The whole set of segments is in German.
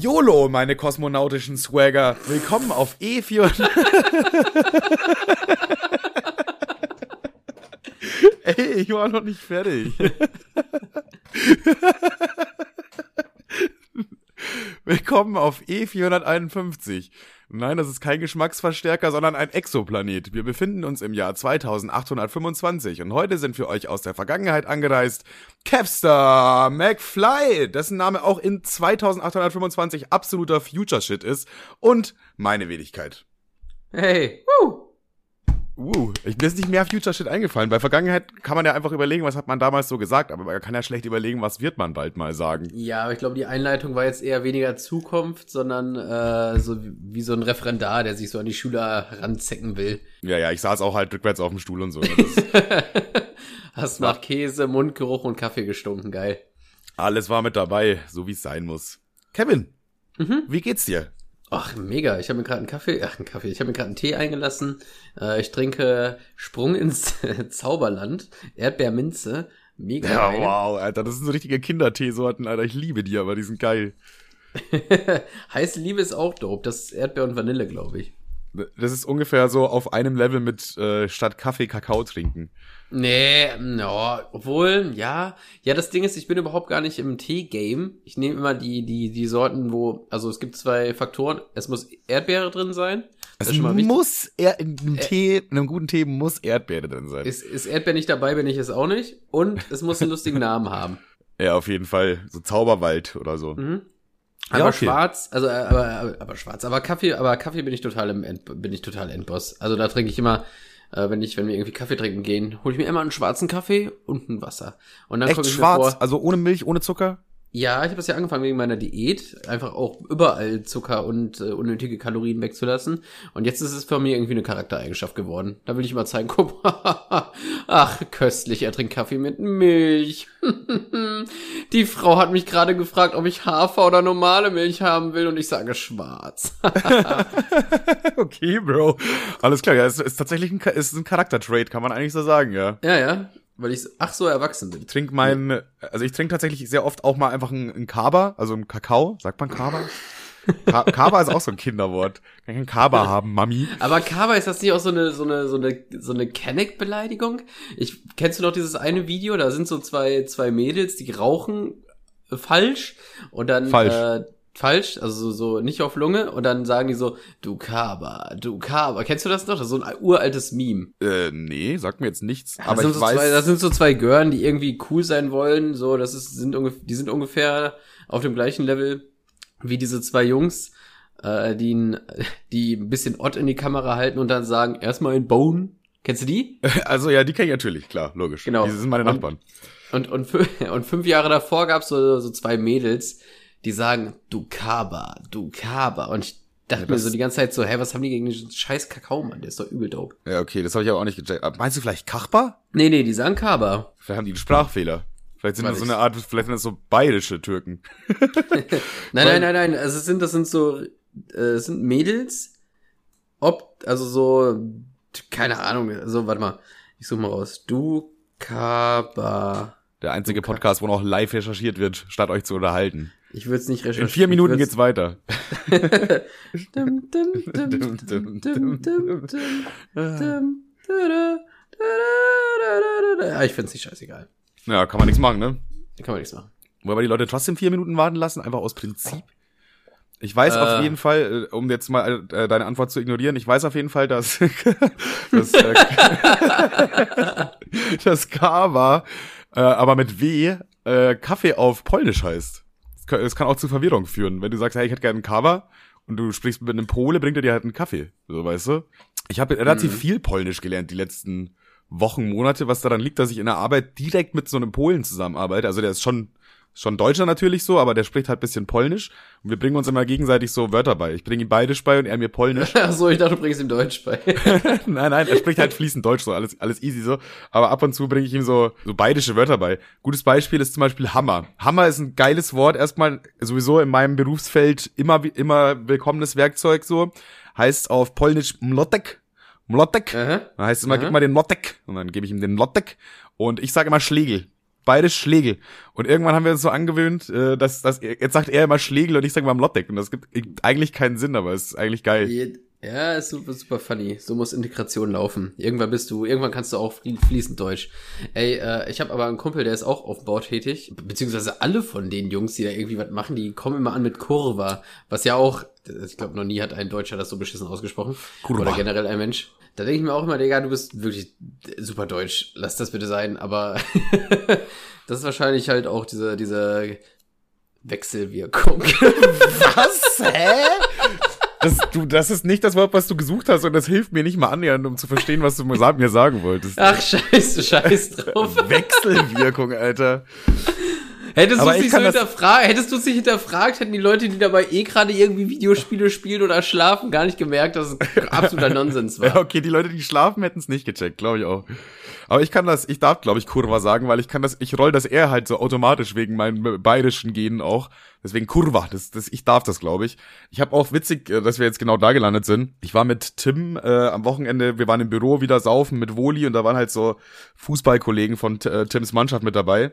YOLO, meine kosmonautischen Swagger. Willkommen auf E4. Ey, ich war noch nicht fertig. Willkommen auf E451. Nein, das ist kein Geschmacksverstärker, sondern ein Exoplanet. Wir befinden uns im Jahr 2825 und heute sind für euch aus der Vergangenheit angereist Capstar McFly, dessen Name auch in 2825 absoluter Future-Shit ist und meine Wenigkeit. Hey! Uh, ich, mir ist nicht mehr Future Shit eingefallen. Bei Vergangenheit kann man ja einfach überlegen, was hat man damals so gesagt, aber man kann ja schlecht überlegen, was wird man bald mal sagen. Ja, aber ich glaube, die Einleitung war jetzt eher weniger Zukunft, sondern äh, so wie, wie so ein Referendar, der sich so an die Schüler ranzecken will. Ja, ja, ich saß auch halt rückwärts auf dem Stuhl und so. Hast nach Käse, Mundgeruch und Kaffee gestunken, geil. Alles war mit dabei, so wie es sein muss. Kevin, Mhm. wie geht's dir? Ach, mega. Ich habe mir gerade einen Kaffee, ach, einen Kaffee. Ich habe mir gerade einen Tee eingelassen. Äh, ich trinke Sprung ins Zauberland, Erdbeerminze. Mega Ja, geil. wow, Alter, das sind so richtige Kinderteesorten, Alter. Ich liebe die, aber die sind geil. Heiße Liebe ist auch dope. Das ist Erdbeer und Vanille, glaube ich. Das ist ungefähr so auf einem Level mit äh, statt Kaffee Kakao trinken. Nee, no, obwohl, ja. Ja, das Ding ist, ich bin überhaupt gar nicht im Tee-Game. Ich nehme immer die, die, die Sorten, wo, also es gibt zwei Faktoren. Es muss Erdbeere drin sein. Es muss er in einem Tee, in einem guten Tee muss Erdbeere drin sein. Ist, ist Erdbeer nicht dabei, bin ich es auch nicht. Und es muss einen lustigen Namen haben. ja, auf jeden Fall. So Zauberwald oder so. Mhm. Ja, Aber okay. schwarz, also aber, aber, aber schwarz, aber Kaffee, aber Kaffee bin ich total im End, bin ich total Endboss. Also da trinke ich immer, äh, wenn ich, wenn wir irgendwie Kaffee trinken gehen, hole ich mir immer einen schwarzen Kaffee und ein Wasser. Und dann Echt schwarz, vor, also ohne Milch, ohne Zucker? Ja, ich habe das ja angefangen wegen meiner Diät, einfach auch überall Zucker und äh, unnötige Kalorien wegzulassen. Und jetzt ist es für mich irgendwie eine Charaktereigenschaft geworden. Da will ich immer zeigen, guck mal, ach, köstlich, er trinkt Kaffee mit Milch. Die Frau hat mich gerade gefragt, ob ich Hafer oder normale Milch haben will und ich sage schwarz. okay, Bro. Alles klar, ja, es ist tatsächlich ein, ist ein Charaktertrade, kann man eigentlich so sagen, ja. ja, ja, weil ich, ach so, erwachsen bin. Ich trinke mein, also ich trinke tatsächlich sehr oft auch mal einfach einen, einen Kaba, also einen Kakao, sagt man Kaba? Ka Kaba ist auch so ein Kinderwort. Kann ich Kaba haben, Mami? Aber Kaba, ist das nicht auch so eine, so eine, so eine, so eine Kenneck-Beleidigung? Ich, kennst du noch dieses eine Video? Da sind so zwei, zwei Mädels, die rauchen falsch und dann, Falsch. äh, falsch, also so, nicht auf Lunge und dann sagen die so, du Kaba, du Kaba. Kennst du das noch? Das ist so ein uraltes Meme. Äh, nee, sagt mir jetzt nichts. Das aber sind ich so weiß, zwei, das sind so zwei Gören, die irgendwie cool sein wollen, so, das ist, sind ungefähr, die sind ungefähr auf dem gleichen Level wie diese zwei Jungs, äh, die, die ein bisschen Ott in die Kamera halten und dann sagen, erstmal in Bone. Kennst du die? also ja, die kenne ich natürlich, klar, logisch. Genau. Die sind meine Und- Nachbarn. Und, und, fü- und fünf Jahre davor gab's so, so zwei Mädels, die sagen, du Kaba, du Kaba. Und ich dachte Ja, mir so die ganze Zeit so, hä, was haben die gegen den scheiß Kakao, Mann? Der ist doch übel dope. Ja, okay, das habe ich aber auch nicht gecheckt. Aber Meinst du vielleicht Kachba? Nee, nee, die sagen Kaba. Vielleicht haben die einen Sprachfehler. Vielleicht sind Weiß das so eine Art, vielleicht sind das so bayerische Türken. Nein, nein, nein, nein. Also sind, das sind so, äh, sind Mädels, ob, also so, keine Ahnung, so, warte mal, ich suche mal raus. Du Kaba. Der einzige Podcast, wo noch live recherchiert wird, statt euch zu unterhalten. Ich würde es nicht recherchieren. In vier Minuten geht's weiter. ich find's nicht scheißegal. Ja, kann man nichts machen, ne? Kann man nichts machen. Wollen wir die Leute trotzdem vier Minuten warten lassen? Einfach aus Prinzip? Ich weiß äh. auf jeden Fall, äh, um jetzt mal äh, deine Antwort zu ignorieren, ich weiß auf jeden Fall, dass das, äh, das K war, äh, aber mit W äh, Kaffee auf Polnisch heißt. Es kann, es kann auch zu Verwirrung führen. Wenn du sagst, hey, ich hätte gerne einen Kava und du sprichst mit einem Pole, bringt er dir halt einen Kaffee. So, weißt du? Ich habe relativ Mhm. viel Polnisch gelernt die letzten Wochen, Monate, was daran liegt, dass ich in der Arbeit direkt mit so einem Polen zusammenarbeite. Also der ist schon schon Deutscher natürlich so, aber der spricht halt bisschen Polnisch und wir bringen uns immer gegenseitig so Wörter bei. Ich bringe ihm Bayerisch bei und er mir Polnisch. Ach so, ich dachte, du bringst ihm Deutsch bei. nein, nein, er spricht halt fließend Deutsch so, alles alles easy so, aber ab und zu bringe ich ihm so so bayerische Wörter bei. Gutes Beispiel ist zum Beispiel Hammer. Hammer ist ein geiles Wort, erstmal sowieso in meinem Berufsfeld immer immer willkommenes Werkzeug so. Heißt auf Polnisch mlotek. Mlotek. Aha. Dann heißt es immer, Aha. gib mal den Mlotek. Und dann gebe ich ihm den Mlotek. Und ich sage immer Schlegel. Beides Schlegel. Und irgendwann haben wir uns so angewöhnt, äh, dass, dass jetzt sagt er immer Schlegel und ich sage mal Mlottek. Und das gibt eigentlich keinen Sinn, aber es ist eigentlich geil. Ja, ist super, super funny. So muss Integration laufen. Irgendwann bist du, irgendwann kannst du auch fließend Deutsch. Ey, äh, ich habe aber einen Kumpel, der ist auch auf dem Bau tätig, beziehungsweise alle von den Jungs, die da irgendwie was machen, die kommen immer an mit Kurva, was ja auch, ich glaube, noch nie hat ein Deutscher das so beschissen ausgesprochen. Kurva. Oder generell ein Mensch. Da denke ich mir auch immer, Digga, du bist wirklich super deutsch. Lass das bitte sein. Aber das ist wahrscheinlich halt auch diese, diese Wechselwirkung. Was? Hä? Das, du, das ist nicht das Wort, was du gesucht hast und das hilft mir nicht mal annähernd, um zu verstehen, was du mir sagen wolltest. Ach, scheiße, scheiß drauf. Wechselwirkung, Alter. Hättest du es nicht so hinterfragt, hättest du es nicht hinterfragt, hätten die Leute, die dabei eh gerade irgendwie Videospiele spielen oder schlafen, gar nicht gemerkt, dass es absoluter Nonsens war. Ja, okay, die Leute, die schlafen, hätten es nicht gecheckt, glaube ich auch. Aber ich kann das, ich darf, glaube ich, Kurva sagen, weil ich kann das, ich roll das eher halt so automatisch wegen meinen bayerischen Genen auch. Deswegen Kurva, das, das, ich darf das, glaube ich. Ich habe auch witzig, äh, dass wir jetzt genau da gelandet sind. Ich war mit Tim äh, am Wochenende, wir waren im Büro wieder saufen mit Woli und da waren halt so Fußballkollegen von äh, Tims Mannschaft mit dabei.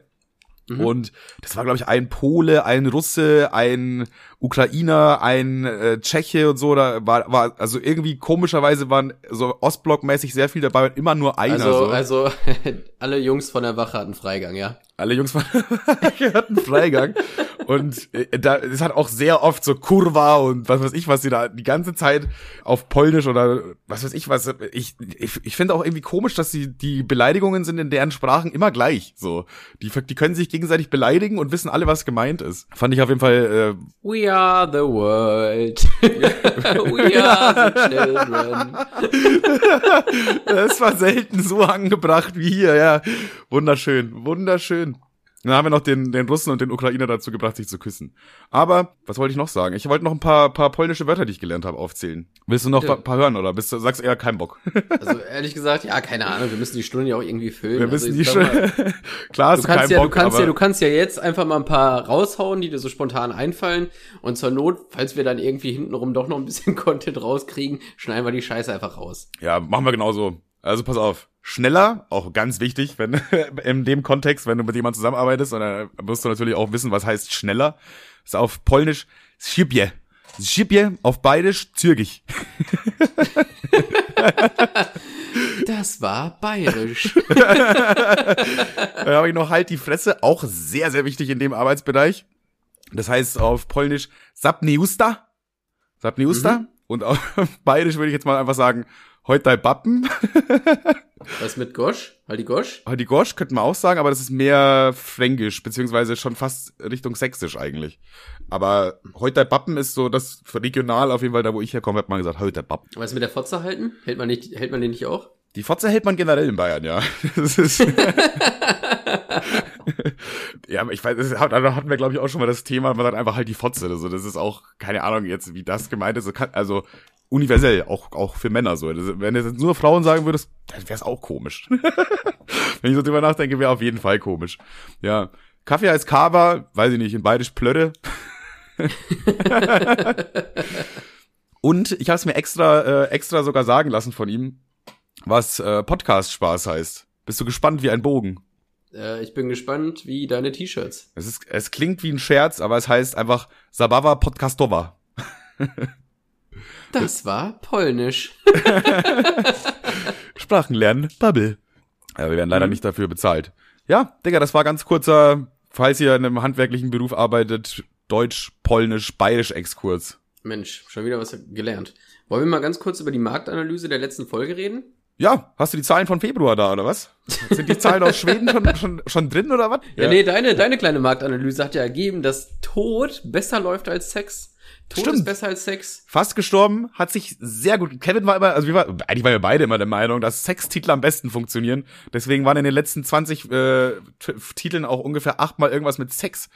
Mhm. Und das war, glaube ich, ein Pole, ein Russe, ein Ukrainer, ein äh, Tscheche und so. Da war, war, also irgendwie komischerweise waren so Ostblockmäßig sehr viel dabei und immer nur einer. Also, so. also alle Jungs von der Wache hatten Freigang, ja? Alle Jungs von der Wache hatten Freigang. Und äh, da es hat auch sehr oft so Kurva und was weiß ich, was sie da die ganze Zeit auf Polnisch oder was weiß ich was. Ich, ich, ich finde auch irgendwie komisch, dass sie die Beleidigungen sind in deren Sprachen immer gleich. So, die, die können sich gegenseitig beleidigen und wissen alle, was gemeint ist. Fand ich auf jeden Fall. Äh, We are the world. We are the children. das war selten so angebracht wie hier. Ja, wunderschön, wunderschön. Dann haben wir noch den, den Russen und den Ukrainer dazu gebracht, sich zu küssen. Aber, was wollte ich noch sagen? Ich wollte noch ein paar, paar polnische Wörter, die ich gelernt habe, aufzählen. Willst du noch ein ja. paar hören oder bist du, sagst eher kein Bock? Also ehrlich gesagt, ja, keine Ahnung, wir müssen die Stunde ja auch irgendwie füllen. Wir müssen also, die Stunde. Klar, du kannst ja, Bock, du kannst ja, du kannst ja jetzt einfach mal ein paar raushauen, die dir so spontan einfallen. Und zur Not, falls wir dann irgendwie hintenrum doch noch ein bisschen Content rauskriegen, schneiden wir die Scheiße einfach raus. Ja, machen wir genauso. Also pass auf schneller, auch ganz wichtig, wenn in dem Kontext, wenn du mit jemandem zusammenarbeitest, und dann musst du natürlich auch wissen, was heißt schneller. Das ist auf Polnisch Szybie. Szybie, auf Bayerisch Zürgich. Das war bayerisch. Dann habe ich noch halt die Fresse, auch sehr, sehr wichtig in dem Arbeitsbereich. Das heißt auf Polnisch Sapniusta. Sapniusta. Mhm. Und auf bayerisch würde ich jetzt mal einfach sagen, heute dein Bappen. Was mit Gosch? Haldi Gosch? Haldi Gosch könnte man auch sagen, aber das ist mehr fränkisch, beziehungsweise schon fast Richtung sächsisch eigentlich. Aber heute Bappen ist so das regional auf jeden Fall, da wo ich herkomme, hat man gesagt, heute Bappen. Was mit der Fotze halten? Hält man nicht, hält man den nicht auch? Die Fotze hält man generell in Bayern, ja. Das ist ja, ich weiß, das, da hatten wir glaube ich auch schon mal das Thema, man sagt einfach halt die Fotze. Also das ist auch keine Ahnung jetzt, wie das gemeint ist. Also universell, auch, auch für Männer so. Das, wenn du jetzt nur Frauen sagen würdest, dann wäre es auch komisch. wenn ich so drüber nachdenke, wäre auf jeden Fall komisch. Ja. Kaffee heißt Kava, weiß ich nicht, in beidisch Plötte. Und ich habe es mir extra, äh, extra sogar sagen lassen von ihm, was äh, Podcast-Spaß heißt. Bist du gespannt wie ein Bogen? Äh, ich bin gespannt wie deine T-Shirts. Es, ist, es klingt wie ein Scherz, aber es heißt einfach Zabawa Podcastowa. Das war polnisch. Sprachen lernen, Bubble. Ja, wir werden leider mhm. nicht dafür bezahlt. Ja, Digga, das war ganz kurzer, falls ihr in einem handwerklichen Beruf arbeitet, Deutsch, Polnisch, Bayerisch Exkurs. Mensch, schon wieder was gelernt. Wollen wir mal ganz kurz über die Marktanalyse der letzten Folge reden? Ja, hast du die Zahlen von Februar da, oder was? Sind die Zahlen aus Schweden schon, schon, schon drin, oder was? Ja, ja, nee, deine, deine kleine Marktanalyse hat ja ergeben, dass Tod besser läuft als Sex. Tod Stimmt. ist besser als Sex. Fast gestorben, hat sich sehr gut. Kevin war immer, also wir war, eigentlich waren wir beide immer der Meinung, dass Sextitel am besten funktionieren. Deswegen waren in den letzten 20 äh, Titeln auch ungefähr achtmal irgendwas mit Sex.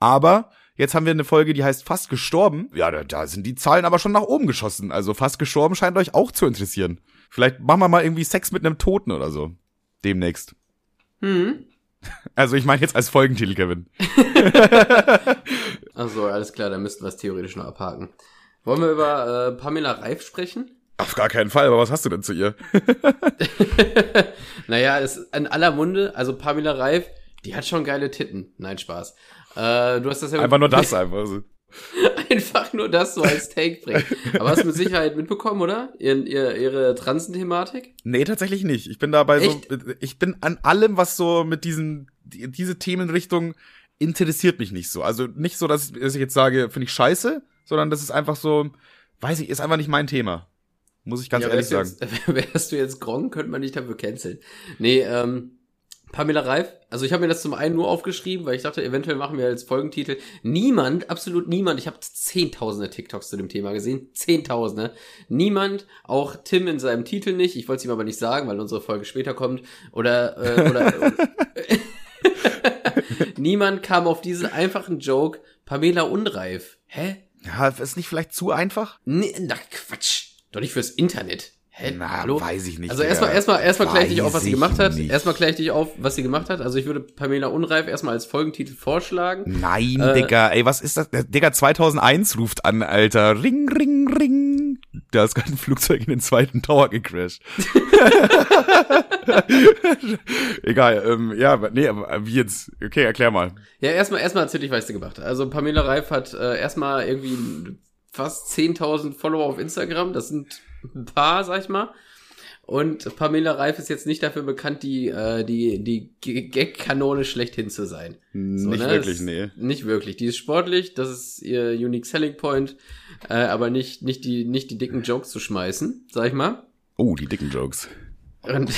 Aber jetzt haben wir eine Folge, die heißt Fast gestorben. Ja, da, da sind die Zahlen aber schon nach oben geschossen. Also Fast gestorben scheint euch auch zu interessieren. Vielleicht machen wir mal irgendwie Sex mit einem Toten oder so. Demnächst. Hm. Also ich meine jetzt als Folgentitel, Kevin. also alles klar, dann müssten wir es theoretisch noch abhaken. Wollen wir über äh, Pamela Reif sprechen? Auf gar keinen Fall, aber was hast du denn zu ihr? naja, es ist in aller Munde, also Pamela Reif, Die hat schon geile Titten. Nein, Spaß. Äh, du hast das ja Einfach nur das einfach so. einfach nur das so als Take bringen. Aber hast du mit Sicherheit mitbekommen, oder? Ihr, ihr, ihre Transen-Thematik? Nee, tatsächlich nicht. Ich bin dabei so, Echt? ich bin an allem, was so mit diesen, die, diese Themenrichtung interessiert mich nicht so. Also nicht so, dass ich, jetzt sage, finde ich scheiße, sondern das ist einfach so, weiß ich, ist einfach nicht mein Thema. Muss ich ganz Ja, ehrlich sagen. Jetzt, wärst du jetzt Gronk, könnte man dich dafür canceln. Nee, ähm, Pamela Reif, also ich habe mir das zum einen nur aufgeschrieben, weil ich dachte, eventuell machen wir als Folgentitel. Niemand, absolut niemand, ich habe zehntausende TikToks zu dem Thema gesehen, zehntausende. Niemand, auch Tim in seinem Titel nicht, ich wollte es ihm aber nicht sagen, weil unsere Folge später kommt, oder, äh, oder niemand kam auf diesen einfachen Joke, Pamela unreif. Hä? Ja, ist nicht vielleicht zu einfach? Nee, na Quatsch. Doch nicht fürs Internet. Hä? Na, Hallo? weiß ich nicht. Also erstmal erstmal erstmal klär ich dich auf, was sie gemacht hat. nicht. Erstmal klär ich dich auf, was sie gemacht hat. Also ich würde Pamela Unreif erstmal als Folgentitel vorschlagen. Nein, Äh, Digga, ey, was ist das? Der Digga 2001 ruft an, Alter. Ring, ring, ring. Da ist gerade ein Flugzeug in den zweiten Tower gecrashed. Egal, ähm, ja, nee, aber wie jetzt? Okay, erklär mal. Ja, erstmal erstmal erzähl ich, was sie gemacht hat. Also Pamela Reif hat äh, erstmal irgendwie fast 10.000 Follower auf Instagram. Das sind ein paar, sag ich mal. Und Pamela Reif ist jetzt nicht dafür bekannt, die äh, die die Gag-Kanone schlechthin zu sein. So, nicht ne? wirklich, nee. Nicht wirklich. Die ist sportlich, das ist ihr Unique Selling Point, äh, aber nicht, nicht, die, nicht die dicken Jokes zu schmeißen, sag ich mal. Oh, die dicken Jokes. Und,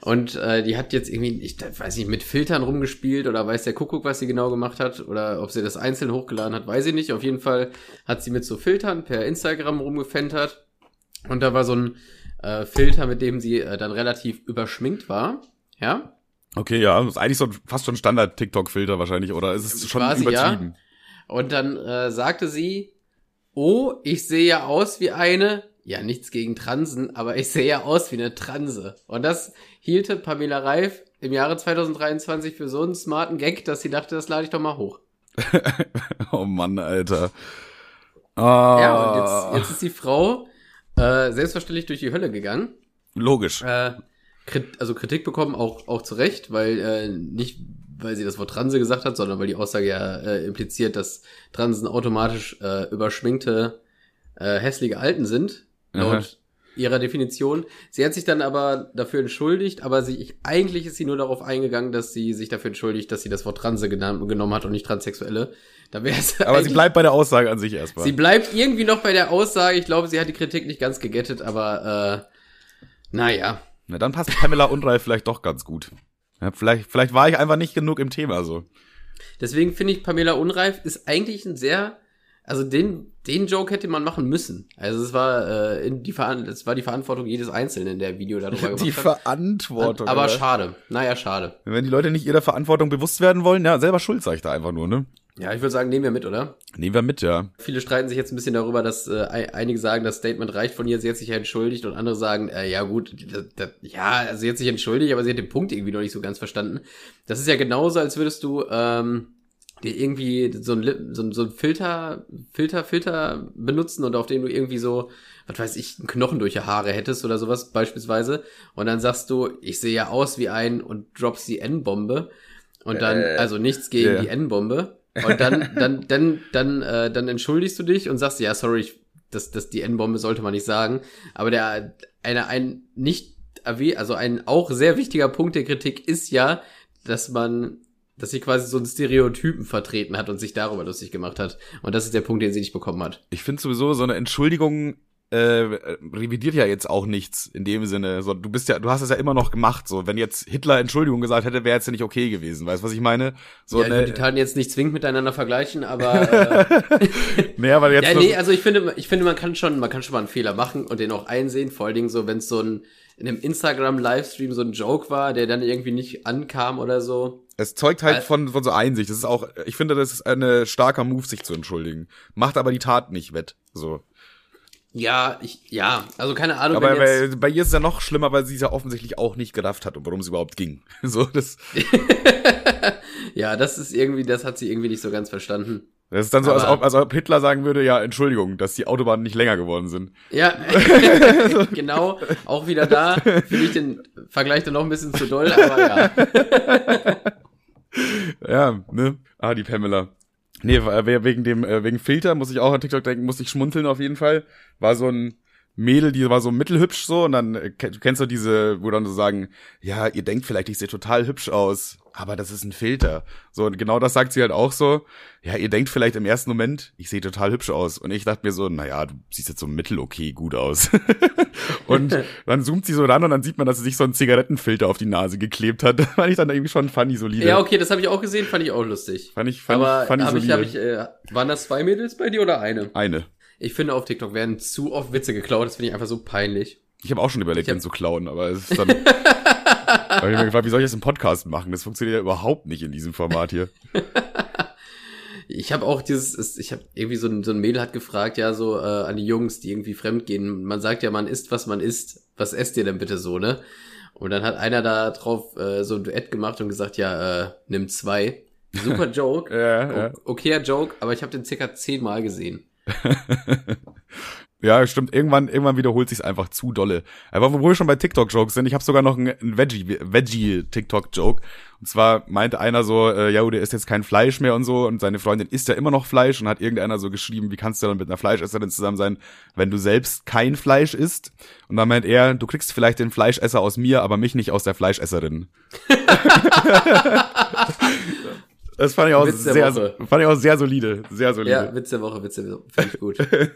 und äh, die hat jetzt irgendwie, ich weiß nicht, mit Filtern rumgespielt oder weiß der Kuckuck, was sie genau gemacht hat oder ob sie das einzeln hochgeladen hat, weiß ich nicht. Auf jeden Fall hat sie mit so Filtern per Instagram rumgefentert und da war so ein äh, Filter, mit dem sie äh, dann relativ überschminkt war. Ja, Okay, ja, das ist eigentlich so fast schon Standard-TikTok-Filter wahrscheinlich, oder ist es schon Quasi, ja. übertrieben? Und dann äh, sagte sie, oh, ich sehe ja aus wie eine, ja nichts gegen Transen, aber ich sehe ja aus wie eine Transe. Und das hielte Pamela Reif im Jahre 2023 für so einen smarten Gag, dass sie dachte, das lade ich doch mal hoch. Oh Mann, Alter. Ah, Ja, und jetzt, jetzt ist die Frau äh, selbstverständlich durch die Hölle gegangen. Logisch. Äh, Krit also Kritik bekommen, auch, auch zu Recht, weil äh, nicht, weil sie das Wort Transe gesagt hat, sondern weil die Aussage ja äh, impliziert, dass Transen automatisch äh, überschminkte, äh, hässliche Alten sind, laut Aha. ihrer Definition. Sie hat sich dann aber dafür entschuldigt, aber sie, eigentlich ist sie nur darauf eingegangen, dass sie sich dafür entschuldigt, dass sie das Wort Transe genommen, genommen hat und nicht Transsexuelle. Da wäre es Aber sie bleibt bei der Aussage an sich erstmal. Sie bleibt irgendwie noch bei der Aussage. Ich glaube, sie hat die Kritik nicht ganz gegettet, aber äh, naja. Na, dann passt Pamela Unreif vielleicht doch ganz gut. Ja, vielleicht, vielleicht war ich einfach nicht genug im Thema so. Deswegen finde ich, Pamela Unreif ist eigentlich ein sehr, also den, den Joke hätte man machen müssen. Also es war, äh, in die, Veran es war die Verantwortung jedes Einzelnen, der Video darüber gemacht Die hat. Verantwortung. Aber oder? schade. Naja, schade. Wenn die Leute nicht ihrer Verantwortung bewusst werden wollen, ja, selber schuld, sag ich da einfach nur, ne? Ja, ich würde sagen, nehmen wir mit, oder? Nehmen wir mit, ja. Viele streiten sich jetzt ein bisschen darüber, dass äh, ei- einige sagen, das Statement reicht von ihr, sie hat sich ja entschuldigt und andere sagen, äh, ja gut, das, das, ja, also sie hat sich entschuldigt, aber sie hat den Punkt irgendwie noch nicht so ganz verstanden. Das ist ja genauso, als würdest du ähm, dir irgendwie so ein, so, so ein Filter, Filter, Filter benutzen und auf den du irgendwie so, was weiß ich, einen Knochen durch die Haare hättest oder sowas beispielsweise und dann sagst du, ich sehe ja aus wie ein und droppst die N-Bombe und dann, Äh, also nichts gegen ja. die N-Bombe und dann, dann, dann, dann, äh, dann entschuldigst du dich und sagst, ja, sorry, ich, das, das, die N-Bombe sollte man nicht sagen. Aber der, eine, ein nicht also ein auch sehr wichtiger Punkt der Kritik ist ja, dass man, dass sie quasi so einen Stereotypen vertreten hat und sich darüber lustig gemacht hat. Und das ist der Punkt, den sie nicht bekommen hat. Ich finde sowieso, so eine Entschuldigung äh, revidiert ja jetzt auch nichts in dem Sinne. So, du bist ja, du hast es ja immer noch gemacht. So, wenn jetzt Hitler Entschuldigung gesagt hätte, wäre es ja nicht okay gewesen. Weißt du, was ich meine? So, ja, ich würde die ne, Taten jetzt nicht zwingend miteinander vergleichen, aber äh, naja, weil jetzt ja, nee, also ich finde, ich finde, man kann schon, man kann schon mal einen Fehler machen und den auch einsehen. Vor allen Dingen so, wenn es so ein in einem Instagram-Livestream so ein Joke war, der dann irgendwie nicht ankam oder so. Es zeugt halt Al- von, von so Einsicht. Das ist auch, ich finde, das ist ein starker Move, sich zu entschuldigen. Macht aber die Tat nicht wett. So. Ja, ich, ja, also keine Ahnung, Aber bei, bei ihr ist es ja noch schlimmer, weil sie es ja offensichtlich auch nicht gerafft hat, worum es überhaupt ging. So, das, ja, das ist irgendwie, das hat sie irgendwie nicht so ganz verstanden. das ist dann so, als ob, als ob Hitler sagen würde, ja, Entschuldigung, dass die Autobahnen nicht länger geworden sind. Ja, genau, auch wieder da, finde ich den Vergleich dann noch ein bisschen zu doll, aber ja. ja, ne? Ah, die Pamela. Nee, wegen dem, äh, wegen Filter muss ich auch an TikTok denken, muss ich schmunzeln auf jeden Fall. War so ein Mädel, die war so mittelhübsch so und dann äh, du kennst du diese, wo dann so sagen, ja, ihr denkt vielleicht, ich sehe total hübsch aus, aber das ist ein Filter. So und genau das sagt sie halt auch so. Ja, ihr denkt vielleicht im ersten Moment, ich sehe total hübsch aus und ich dachte mir so, naja, du siehst jetzt so mittel okay gut aus. und dann zoomt sie so ran und dann sieht man, dass sie sich so einen Zigarettenfilter auf die Nase geklebt hat. Das fand ich dann irgendwie schon funny solide. Ja, okay, das habe ich auch gesehen, fand ich auch lustig. Fand ich, fand aber ich, fand ich hab ich, hab ich, äh, waren das zwei Mädels bei dir oder eine? Eine. Ich finde, auf TikTok werden zu oft Witze geklaut. Das finde ich einfach so peinlich. Ich habe auch schon überlegt, hab- den zu klauen, aber es ist dann. hab ich mir gefragt, wie soll ich das im Podcast machen? Das funktioniert ja überhaupt nicht in diesem Format hier. Ich habe auch dieses, es- ich habe irgendwie so ein, so ein Mädel hat gefragt, ja, so äh, an die Jungs, die irgendwie fremd gehen. Man sagt ja, man isst, was man isst. Was esst ihr denn bitte so, ne? Und dann hat einer da drauf äh, so ein Duett gemacht und gesagt, ja, äh, nimm zwei. Super Joke. Ja, ja. O- Okayer Joke, aber ich habe den circa zehnmal gesehen. Ja, stimmt. Irgendwann, irgendwann wiederholt sich's einfach zu dolle. Aber wo wir schon bei TikTok-Jokes sind, ich habe sogar noch einen, einen Veggie, Veggie-TikTok-Joke. Und zwar meinte einer so, äh, ja, der isst jetzt kein Fleisch mehr und so. Und seine Freundin isst ja immer noch Fleisch. Und hat irgendeiner so geschrieben, wie kannst du dann mit einer Fleischesserin zusammen sein, wenn du selbst kein Fleisch isst? Und dann meint er, du kriegst vielleicht den Fleischesser aus mir, aber mich nicht aus der Fleischesserin. das fand ich auch Witz sehr, fand ich auch sehr solide. Sehr solide. Ja, Witz der Woche, Witz der Woche, finde ich gut. Können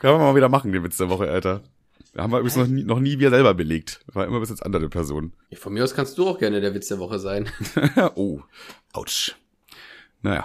wir mal wieder machen, den Witz der Woche, Alter. Da haben wir übrigens noch nie, noch nie wir selber belegt. War immer bis jetzt andere Personen. Von mir aus kannst du auch gerne der Witz der Woche sein. oh, ouch. Naja.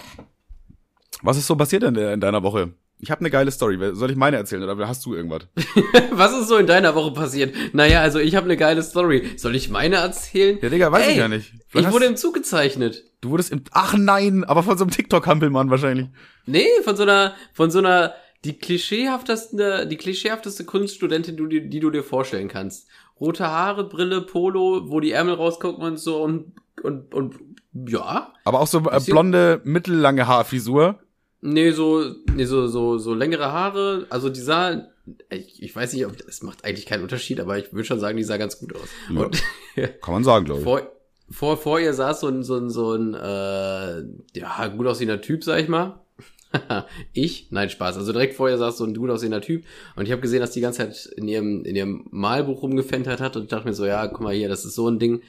Was ist so passiert in, der, in deiner Woche? Ich habe eine geile Story. Soll ich meine erzählen oder hast du irgendwas? Was ist so in deiner Woche passiert? Naja, also ich habe eine geile Story. Soll ich meine erzählen? Ja, Digga, weiß Ey, ich ja nicht. Ich Vielleicht wurde hast, im Zug gezeichnet. du wurdest im... Ach nein, aber von so einem TikTok-Hampelmann wahrscheinlich. Nee, von so einer, von so einer, die klischeehafteste, die klischeehafteste Kunststudentin, die, die du dir vorstellen kannst. Rote Haare, Brille, Polo, wo die Ärmel rausgucken und so und, und, und, ja. Aber auch so äh, blonde, mittellange Haarfrisur. Nee, so, nee, so, so, so längere Haare. Also die sah, ich, ich weiß nicht, ob, es macht eigentlich keinen Unterschied, aber ich würde schon sagen, die sah ganz gut aus. Ja. Und Kann man sagen, glaube ich. vor, vor, vor ihr saß so ein, so ein, so ein, äh, ja, gut aussehender Typ, sag ich mal. ich? Nein, Spaß. Also direkt vor ihr saß so ein gut aussehender Typ und ich habe gesehen, dass die ganze Zeit in ihrem, in ihrem Malbuch rumgefentert hat und ich dachte mir so, ja, guck mal hier, das ist so ein Ding.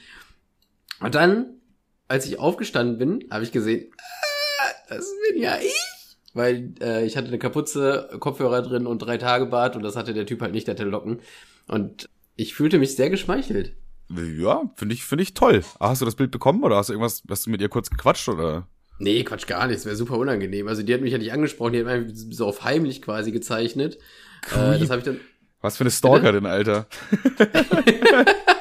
Und dann, als ich aufgestanden bin, habe ich gesehen, ah, das bin ja ich. Weil äh, ich hatte eine Kapuze, Kopfhörer drin und drei Tage Bart und das hatte der Typ halt nicht, der hatte Locken. Und ich fühlte mich sehr geschmeichelt. Ja, finde ich, finde ich toll. Ah, Hast du das Bild bekommen oder hast du irgendwas, hast du mit ihr kurz gequatscht oder? Nee, Quatsch, gar nichts. Wäre super unangenehm. Also die hat mich ja nicht angesprochen, die hat mich so auf heimlich quasi gezeichnet. Äh, das habe ich dann. Was für eine Stalkerin, Alter.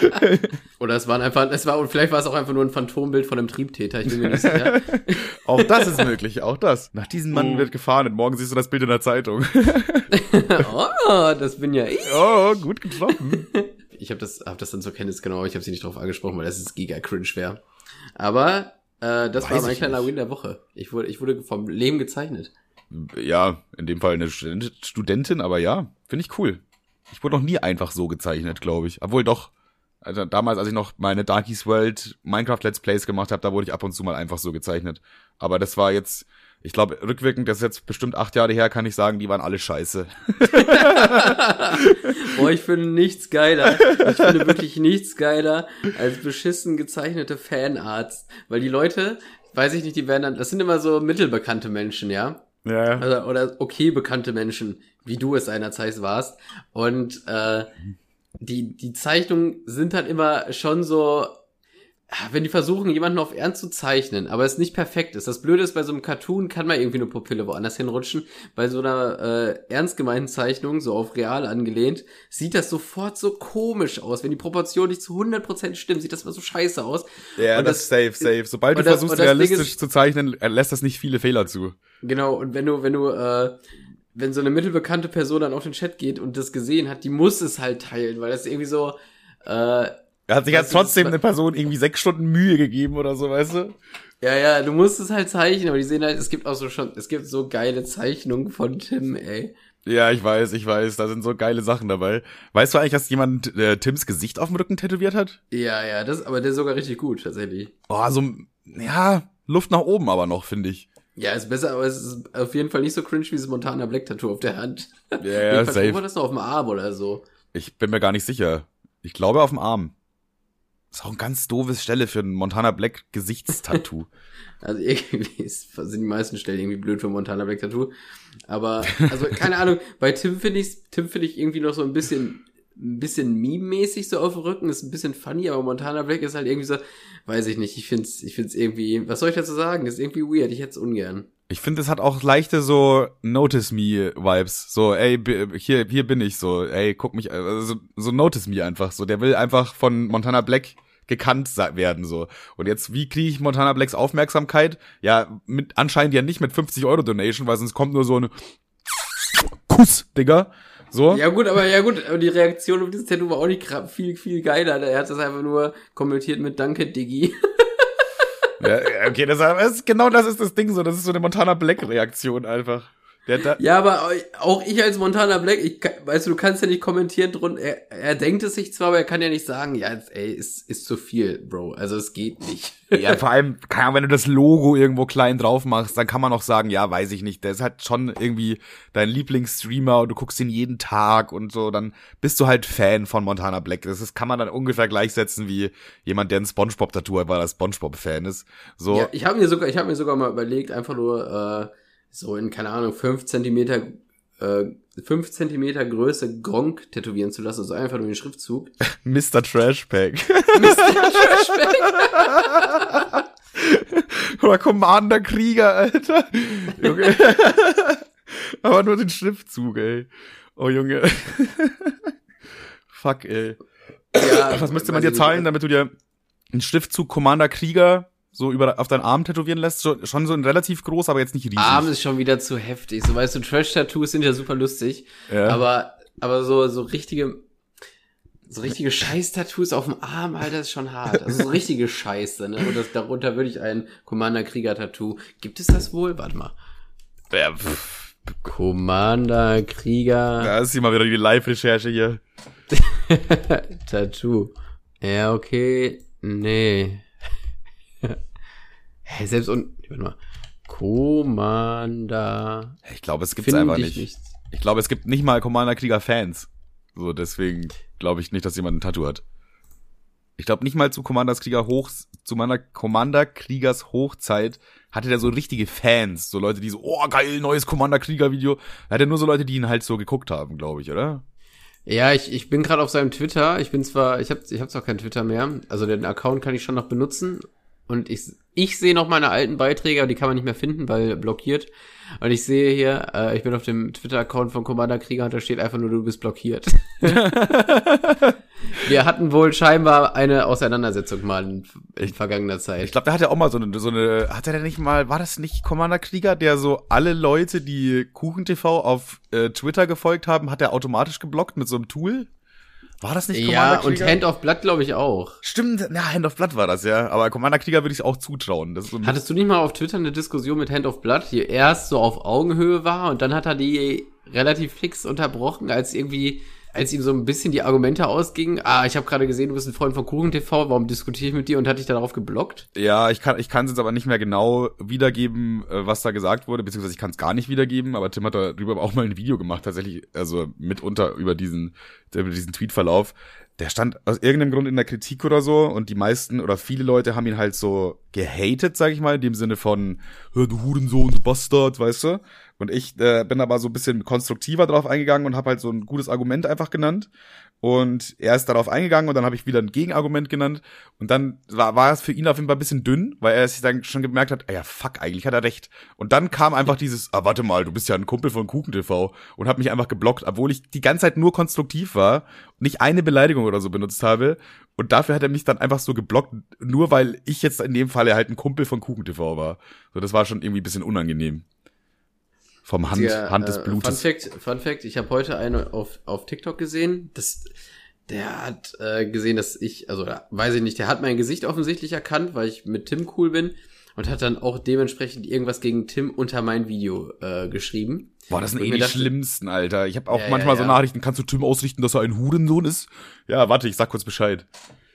Oder es waren einfach, es war, und vielleicht war es auch einfach nur ein Phantombild von einem Triebtäter, ich bin mir nicht sicher. Auch das ist möglich, auch das. Nach diesem Mann Mhm. wird gefahren und morgen siehst du das Bild in der Zeitung. oh, das bin ja ich. Oh, gut getroffen. Ich habe das, hab das dann zur Kenntnis genommen, aber ich habe sie nicht drauf angesprochen, weil das ist giga cringe wäre. Aber äh, das Weiß war mein kleiner. Win der Woche. Ich wurde, ich wurde vom Leben gezeichnet. Ja, in dem Fall eine Student- Studentin, aber ja, finde ich cool. Ich wurde noch nie einfach so gezeichnet, glaube ich. Obwohl doch, also damals, als ich noch meine Darkies World Minecraft Let's Plays gemacht habe, da wurde ich ab und zu mal einfach so gezeichnet. Aber das war jetzt, ich glaube, rückwirkend, das ist jetzt bestimmt acht Jahre her, kann ich sagen, die waren alle scheiße. Boah, ich finde nichts geiler. Ich finde wirklich nichts geiler als beschissen gezeichnete Fanarts. Weil die Leute, weiß ich nicht, die werden dann, das sind immer so mittelbekannte Menschen, ja? Ja, Oder, oder okay bekannte Menschen, wie du es seinerzeit warst. Und äh, die, die Zeichnungen sind dann immer schon so, ah, wenn die versuchen, jemanden auf Ernst zu zeichnen, aber es nicht perfekt ist. Das Blöde ist, bei so einem Cartoon kann man irgendwie eine Pupille woanders hinrutschen. Bei so einer äh, ernst gemeinten Zeichnung, so auf real angelehnt, sieht das sofort so komisch aus. Wenn die Proportion nicht zu 100% stimmt, sieht das immer so scheiße aus. ja Und das, ist safe, safe. Sobald du das- versuchst, realistisch ist- zu zeichnen, lässt das nicht viele Fehler zu. Genau, und wenn du, wenn du, äh, wenn so eine mittelbekannte Person dann auf den Chat geht und das gesehen hat, die muss es halt teilen, weil das irgendwie so, äh, Er hat sich ja ist- trotzdem eine Person irgendwie sechs Stunden Mühe gegeben oder so, weißt du? ja, ja, du musst es halt zeichnen, aber die sehen halt, es gibt auch so schon, es gibt so geile Zeichnungen von Tim, ey. Ja, ich weiß, ich weiß, da sind so geile Sachen dabei. Weißt du eigentlich, dass jemand äh, Tims Gesicht auf dem Rücken tätowiert hat? Ja, ja, das, aber der ist sogar richtig gut, tatsächlich. Oh, so ja, Luft nach oben aber noch, finde ich. Ja, ist besser, aber es ist auf jeden Fall nicht so cringe wie das Montana Black Tattoo auf der Hand. Ja, ja, safe. war das noch auf dem Arm oder so? Ich bin mir gar nicht sicher. Ich glaube auf dem Arm. ist auch ein ganz doofes Stelle für ein Montana Black Gesichtstattoo. also irgendwie sind die meisten Stellen irgendwie blöd für ein Montana Black Tattoo. Aber, also keine Ahnung, bei Tim finde ich, Tim finde ich irgendwie noch so ein bisschen ein bisschen meme-mäßig so auf dem Rücken, ist ein bisschen funny, aber Montana Black ist halt irgendwie so, weiß ich nicht, ich find's, ich find's irgendwie, was soll ich dazu sagen? ist irgendwie weird, ich hätte es ungern. Ich finde, es hat auch leichte so Notice Me Vibes. So, ey, hier, hier bin ich so, ey, guck mich, also, so Notice Me einfach so. Der will einfach von Montana Black gekannt werden so. Und jetzt, wie kriege ich Montana Blacks Aufmerksamkeit? Ja, mit anscheinend ja nicht mit 50 Euro Donation, weil sonst kommt nur so eine Kuss, Digga. So. Ja gut, aber ja gut, aber die Reaktion auf dieses Tattoo war auch nicht viel, viel geiler. Er hat das einfach nur kommentiert mit Danke, Diggi. ja, okay, das, ist, genau das ist das Ding so. Das ist so eine Montana Black Reaktion einfach ja, aber auch ich als Montana Black, ich, weißt du, du kannst ja nicht kommentieren drunter. Er, er denkt es sich zwar, aber er kann ja nicht sagen, ja, ey, ist, ist zu viel, Bro. Also es geht nicht. Ja, vor allem, wenn du das Logo irgendwo klein drauf machst, dann kann man auch sagen, ja, weiß ich nicht, der ist halt schon irgendwie dein Lieblingsstreamer und du guckst ihn jeden Tag und so, dann bist du halt Fan von Montana Black. Das ist, kann man dann ungefähr gleichsetzen wie jemand, der ein Spongebob-Tattoo hat, weil er Spongebob-Fan ist. So. Ja, ich habe mir sogar, ich habe mir sogar mal überlegt, einfach nur, äh, so in, keine Ahnung, fünf Zentimeter, äh, fünf Zentimeter Größe Gronk tätowieren zu lassen, also einfach nur den Schriftzug. Mr. Trashpack. Mr. Trashpack. Oder Commander Krieger, Alter. Junge. Aber nur den Schriftzug, ey. Oh, Junge. Fuck, ey. Ja, Was müsste man dir zahlen, damit du dir einen Schriftzug Commander Krieger so über auf deinen Arm tätowieren lässt, schon, schon so ein relativ groß, aber jetzt nicht riesig. Arm ist schon wieder zu heftig. So weißt du, Trash-Tattoos sind ja super lustig. Ja. Aber, aber so, so richtige, so richtige Scheiß-Tattoos auf dem Arm, Alter, ist schon hart. Also so richtige Scheiße, ne? Und das, darunter würde ich ein Commander-Krieger-Tattoo. Gibt es das wohl? Warte mal. Ja, pff. Commander Krieger. Da ist hier mal wieder die Live-Recherche hier. Tattoo. Ja, okay. Nee. Hä, selbst und, warte mal. Commander. Ich glaube, es gibt's einfach nicht. nicht. Ich glaube, es gibt nicht mal Commander Krieger Fans. So, deswegen glaube ich nicht, dass jemand ein Tattoo hat. Ich glaube nicht mal zu Commanders Krieger hoch, zu meiner Commander Kriegers Hochzeit hatte der so richtige Fans, so Leute, die so, oh geil, neues Commander Krieger Video. Er hatte nur so Leute, die ihn halt so geguckt haben, glaube ich, oder? Ja, ich, ich bin gerade auf seinem Twitter. Ich bin zwar, ich habe ich hab zwar kein Twitter mehr, also den Account kann ich schon noch benutzen, und ich, ich sehe noch meine alten Beiträge, aber die kann man nicht mehr finden, weil blockiert. Und ich sehe hier, äh, ich bin auf dem Twitter-Account von Commander Krieger und da steht einfach nur, du bist blockiert. Wir hatten wohl scheinbar eine Auseinandersetzung mal in, in vergangener Zeit. Ich glaube, der hat ja auch mal so eine, so eine, hat er denn nicht mal, war das nicht Commander Krieger, der so alle Leute, die KuchenTV auf äh, Twitter gefolgt haben, hat er automatisch geblockt mit so einem Tool? War das nicht Commander Krieger? Ja, und Hand of Blood glaube ich auch. Stimmt, na, Hand of Blood war das, ja. Aber Commander Krieger würde ich auch zutrauen. So Hattest du nicht mal auf Twitter eine Diskussion mit Hand of Blood, die erst so auf Augenhöhe war und dann hat er die relativ fix unterbrochen, als irgendwie als ihm so ein bisschen die Argumente ausgingen, ah, ich habe gerade gesehen, du bist ein Freund von Kuchen TV, warum diskutiere ich mit dir und hatte dich darauf geblockt? Ja, ich kann ich kann es jetzt aber nicht mehr genau wiedergeben, äh, was da gesagt wurde, beziehungsweise ich kann es gar nicht wiedergeben, aber Tim hat darüber auch mal ein Video gemacht, tatsächlich, also mitunter über diesen über diesen Tweetverlauf. Der stand aus irgendeinem Grund in der Kritik oder so und die meisten oder viele Leute haben ihn halt so gehatet, sag ich mal, in dem Sinne von, du Hurensohn, du Bastard, weißt du? Und ich äh, bin aber so ein bisschen konstruktiver drauf eingegangen und habe halt so ein gutes Argument einfach genannt. Und er ist darauf eingegangen und dann habe ich wieder ein Gegenargument genannt. Und dann war, war es für ihn auf jeden Fall ein bisschen dünn, weil er sich dann schon gemerkt hat, ah ja, fuck, eigentlich hat er recht. Und dann kam einfach dieses, ah, warte mal, du bist ja ein Kumpel von KuchenTV und hat mich einfach geblockt, obwohl ich die ganze Zeit nur konstruktiv war und nicht eine Beleidigung oder so benutzt habe. Und dafür hat er mich dann einfach so geblockt, nur weil ich jetzt in dem Fall halt ein Kumpel von KuchenTV war. So, das war schon irgendwie ein bisschen unangenehm vom Hand, der, Hand des Blutes. Fun Fact, Fun Fact ich habe heute eine auf, auf TikTok gesehen, das, der hat äh, gesehen, dass ich, also weiß ich nicht, der hat mein Gesicht offensichtlich erkannt, weil ich mit Tim cool bin und hat dann auch dementsprechend irgendwas gegen Tim unter mein Video äh, geschrieben. Boah, das sind eh die dachte, schlimmsten, Alter. Ich habe auch ja, manchmal ja, ja. so Nachrichten, kannst du Tim ausrichten, dass er ein Hurensohn ist? Ja, warte, ich sag kurz Bescheid.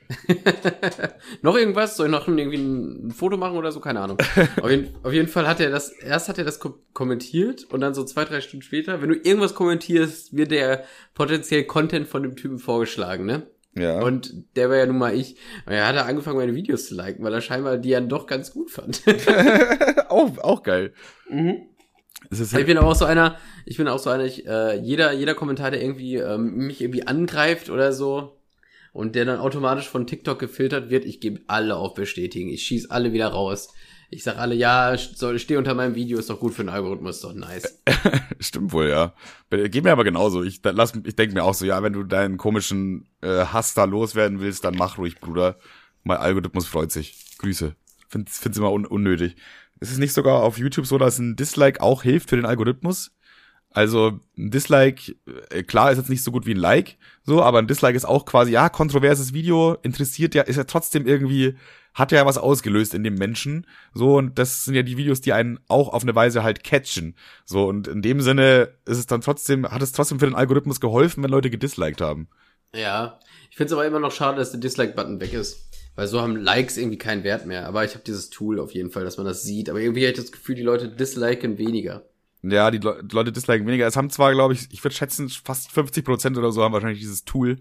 noch irgendwas? Soll ich noch irgendwie ein Foto machen oder so? Keine Ahnung. auf, jeden, auf jeden Fall hat er das, erst hat er das ko kommentiert und dann so zwei, drei Stunden später, wenn du irgendwas kommentierst, wird der potenziell Content von dem Typen vorgeschlagen, ne? Ja. Und der war ja nun mal ich. Und er hat angefangen, meine Videos zu liken, weil er scheinbar die dann doch ganz gut fand. auch, auch geil. Mhm. Ist Ich bin aber auch so einer, ich bin auch so einer, ich, äh, jeder, jeder Kommentar, der irgendwie ähm, mich irgendwie angreift oder so und der dann automatisch von TikTok gefiltert wird, ich gebe alle auf bestätigen. Ich schieß alle wieder raus. Ich sag alle, ja, soll, steh unter meinem Video, ist doch gut für den Algorithmus, ist doch nice. Stimmt wohl, ja. Geht mir aber genauso. Ich, lass, ich denke mir auch so, ja, wenn du deinen komischen äh, Hass da loswerden willst, dann mach ruhig, Bruder. Mein Algorithmus freut sich. Grüße. Find's, find's immer un unnötig. Ist es nicht sogar auf YouTube so, dass ein Dislike auch hilft für den Algorithmus? Also ein Dislike, äh, klar ist jetzt nicht so gut wie ein Like, so, aber ein Dislike ist auch quasi, ja, kontroverses Video, interessiert ja, ist ja trotzdem irgendwie, hat ja was ausgelöst in dem Menschen, so, und das sind ja die Videos, die einen auch auf eine Weise halt catchen, so, und in dem Sinne ist es dann trotzdem, hat es trotzdem für den Algorithmus geholfen, wenn Leute gedisliked haben. Ja, ich find's aber immer noch schade, dass der Dislike-Button weg ist. Weil so haben Likes irgendwie keinen Wert mehr. Aber ich habe dieses Tool auf jeden Fall, dass man das sieht. Aber irgendwie habe ich das Gefühl, die Leute disliken weniger. Ja, die Le Leute disliken weniger. Es haben zwar, glaube ich, ich würde schätzen, fast 50 Prozent oder so haben wahrscheinlich dieses Tool,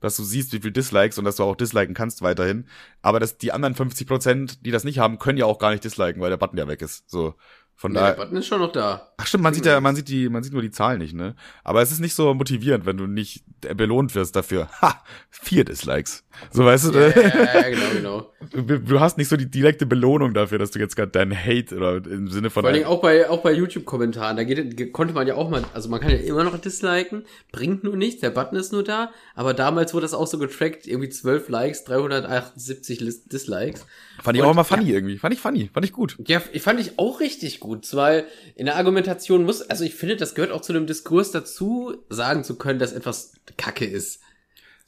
dass du siehst, wie viel Dislikes und dass du auch disliken kannst weiterhin. Aber dass die anderen 50 Prozent, die das nicht haben, können ja auch gar nicht disliken, weil der Button ja weg ist. So. Von Nee, daher. der Button ist schon noch da. Ach stimmt, man sieht ja, man sieht die, man sieht nur die Zahlen nicht, ne? Aber es ist nicht so motivierend, wenn du nicht belohnt wirst dafür. Ha, vier Dislikes. So weißt du, Ja, ja, ja, genau, genau. du, du hast nicht so die direkte Belohnung dafür, dass du jetzt gerade deinen Hate oder im Sinne von Vor allen Dingen auch bei, auch bei YouTube-Kommentaren, da geht, konnte man ja auch mal, also man kann ja immer noch disliken, bringt nur nichts, der Button ist nur da, aber damals wurde das auch so getrackt, irgendwie 12 Likes, 378 Lis- Dislikes. Fand ich Und- auch immer funny irgendwie. Fand ich funny, fand ich gut. Ja, ich fand ich auch richtig gut, weil in der Argumentation muss, also ich finde, das gehört auch zu einem Diskurs dazu, sagen zu können, dass etwas Kacke ist.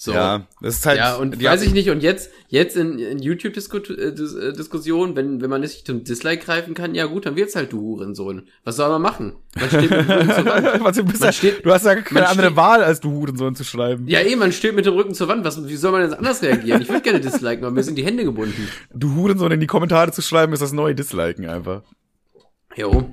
So. Ja, das ist halt. ja, und weiß ich nicht, und jetzt, jetzt in, in YouTube-Diskussion, wenn, wenn man nicht zum Dislike greifen kann, ja gut, dann wird's halt du Hurensohn. Was soll man machen? Man steht mit dem Rücken zur Wand. Was, du, bist Man steht- du hast ja keine andere steht- Wahl, als du Hurensohn zu schreiben. Ja, eh, man steht mit dem Rücken zur Wand. Was, wie soll man denn anders reagieren? Ich würde gerne disliken, aber mir sind die Hände gebunden. Du Hurensohn in die Kommentare zu schreiben, ist das neue Disliken einfach. Jo.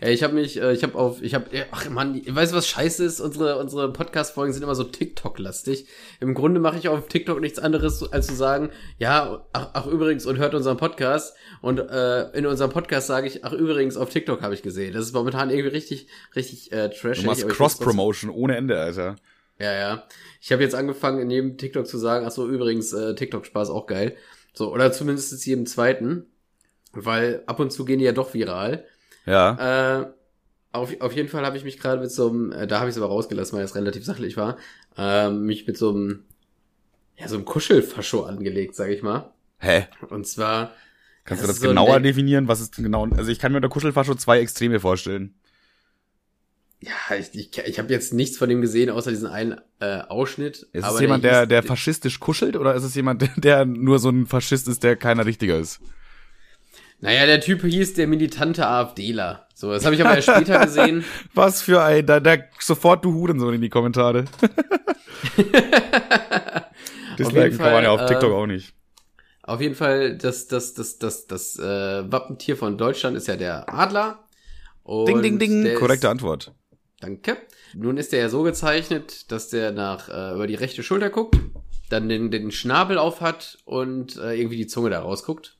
Ja, ich habe mich, äh, ich habe auf, ich habe, ach man, weißt du was scheiße ist? Unsere, unsere Podcast-Folgen sind immer so TikTok-lastig. Im Grunde mache ich auf TikTok nichts anderes, als zu sagen, ja, ach, ach übrigens, und hört unseren Podcast. Und äh, in unserem Podcast sage ich, ach übrigens, auf TikTok habe ich gesehen. Das ist momentan irgendwie richtig, richtig äh, trashig. Du machst Cross-Promotion ohne Ende, Alter. Ja, ja. Ich habe jetzt angefangen, in jedem TikTok zu sagen, ach so, übrigens, äh, TikTok-Spaß auch geil. So, oder zumindest jedem zweiten. Weil ab und zu gehen die ja doch viral. Ja. Äh, auf, auf jeden Fall habe ich mich gerade mit so einem, äh, da habe ich es aber rausgelassen, weil es relativ sachlich war, äh, mich mit so einem, ja, so einem Kuschelfascho angelegt, sag ich mal. Hä? Und zwar, Kannst Das du das so genauer definieren? Was ist denn genau? Also ich kann mir unter Kuschelfascho zwei Extreme vorstellen. ja, ich, ich, ich habe jetzt nichts von dem gesehen, außer diesen einen äh, Ausschnitt. Ist es jemand, der, der faschistisch kuschelt oder ist es jemand, der nur so ein Faschist ist, der keiner richtiger ist? Naja, der Typ hieß der militante AfDler. So, das habe ich aber erst später gesehen. Was für ein, da, da sofort du Hurensohn in die Kommentare. Disliken kann man ja auf TikTok äh, auch nicht. Auf jeden Fall, das, das, das, das, das äh, Wappentier von Deutschland ist ja der Adler. Und Ding, ding, ding. Korrekte ist, Antwort. Danke. Nun ist der ja so gezeichnet, dass der nach äh, über die rechte Schulter guckt, dann den, den Schnabel auf hat und äh, irgendwie die Zunge da rausguckt.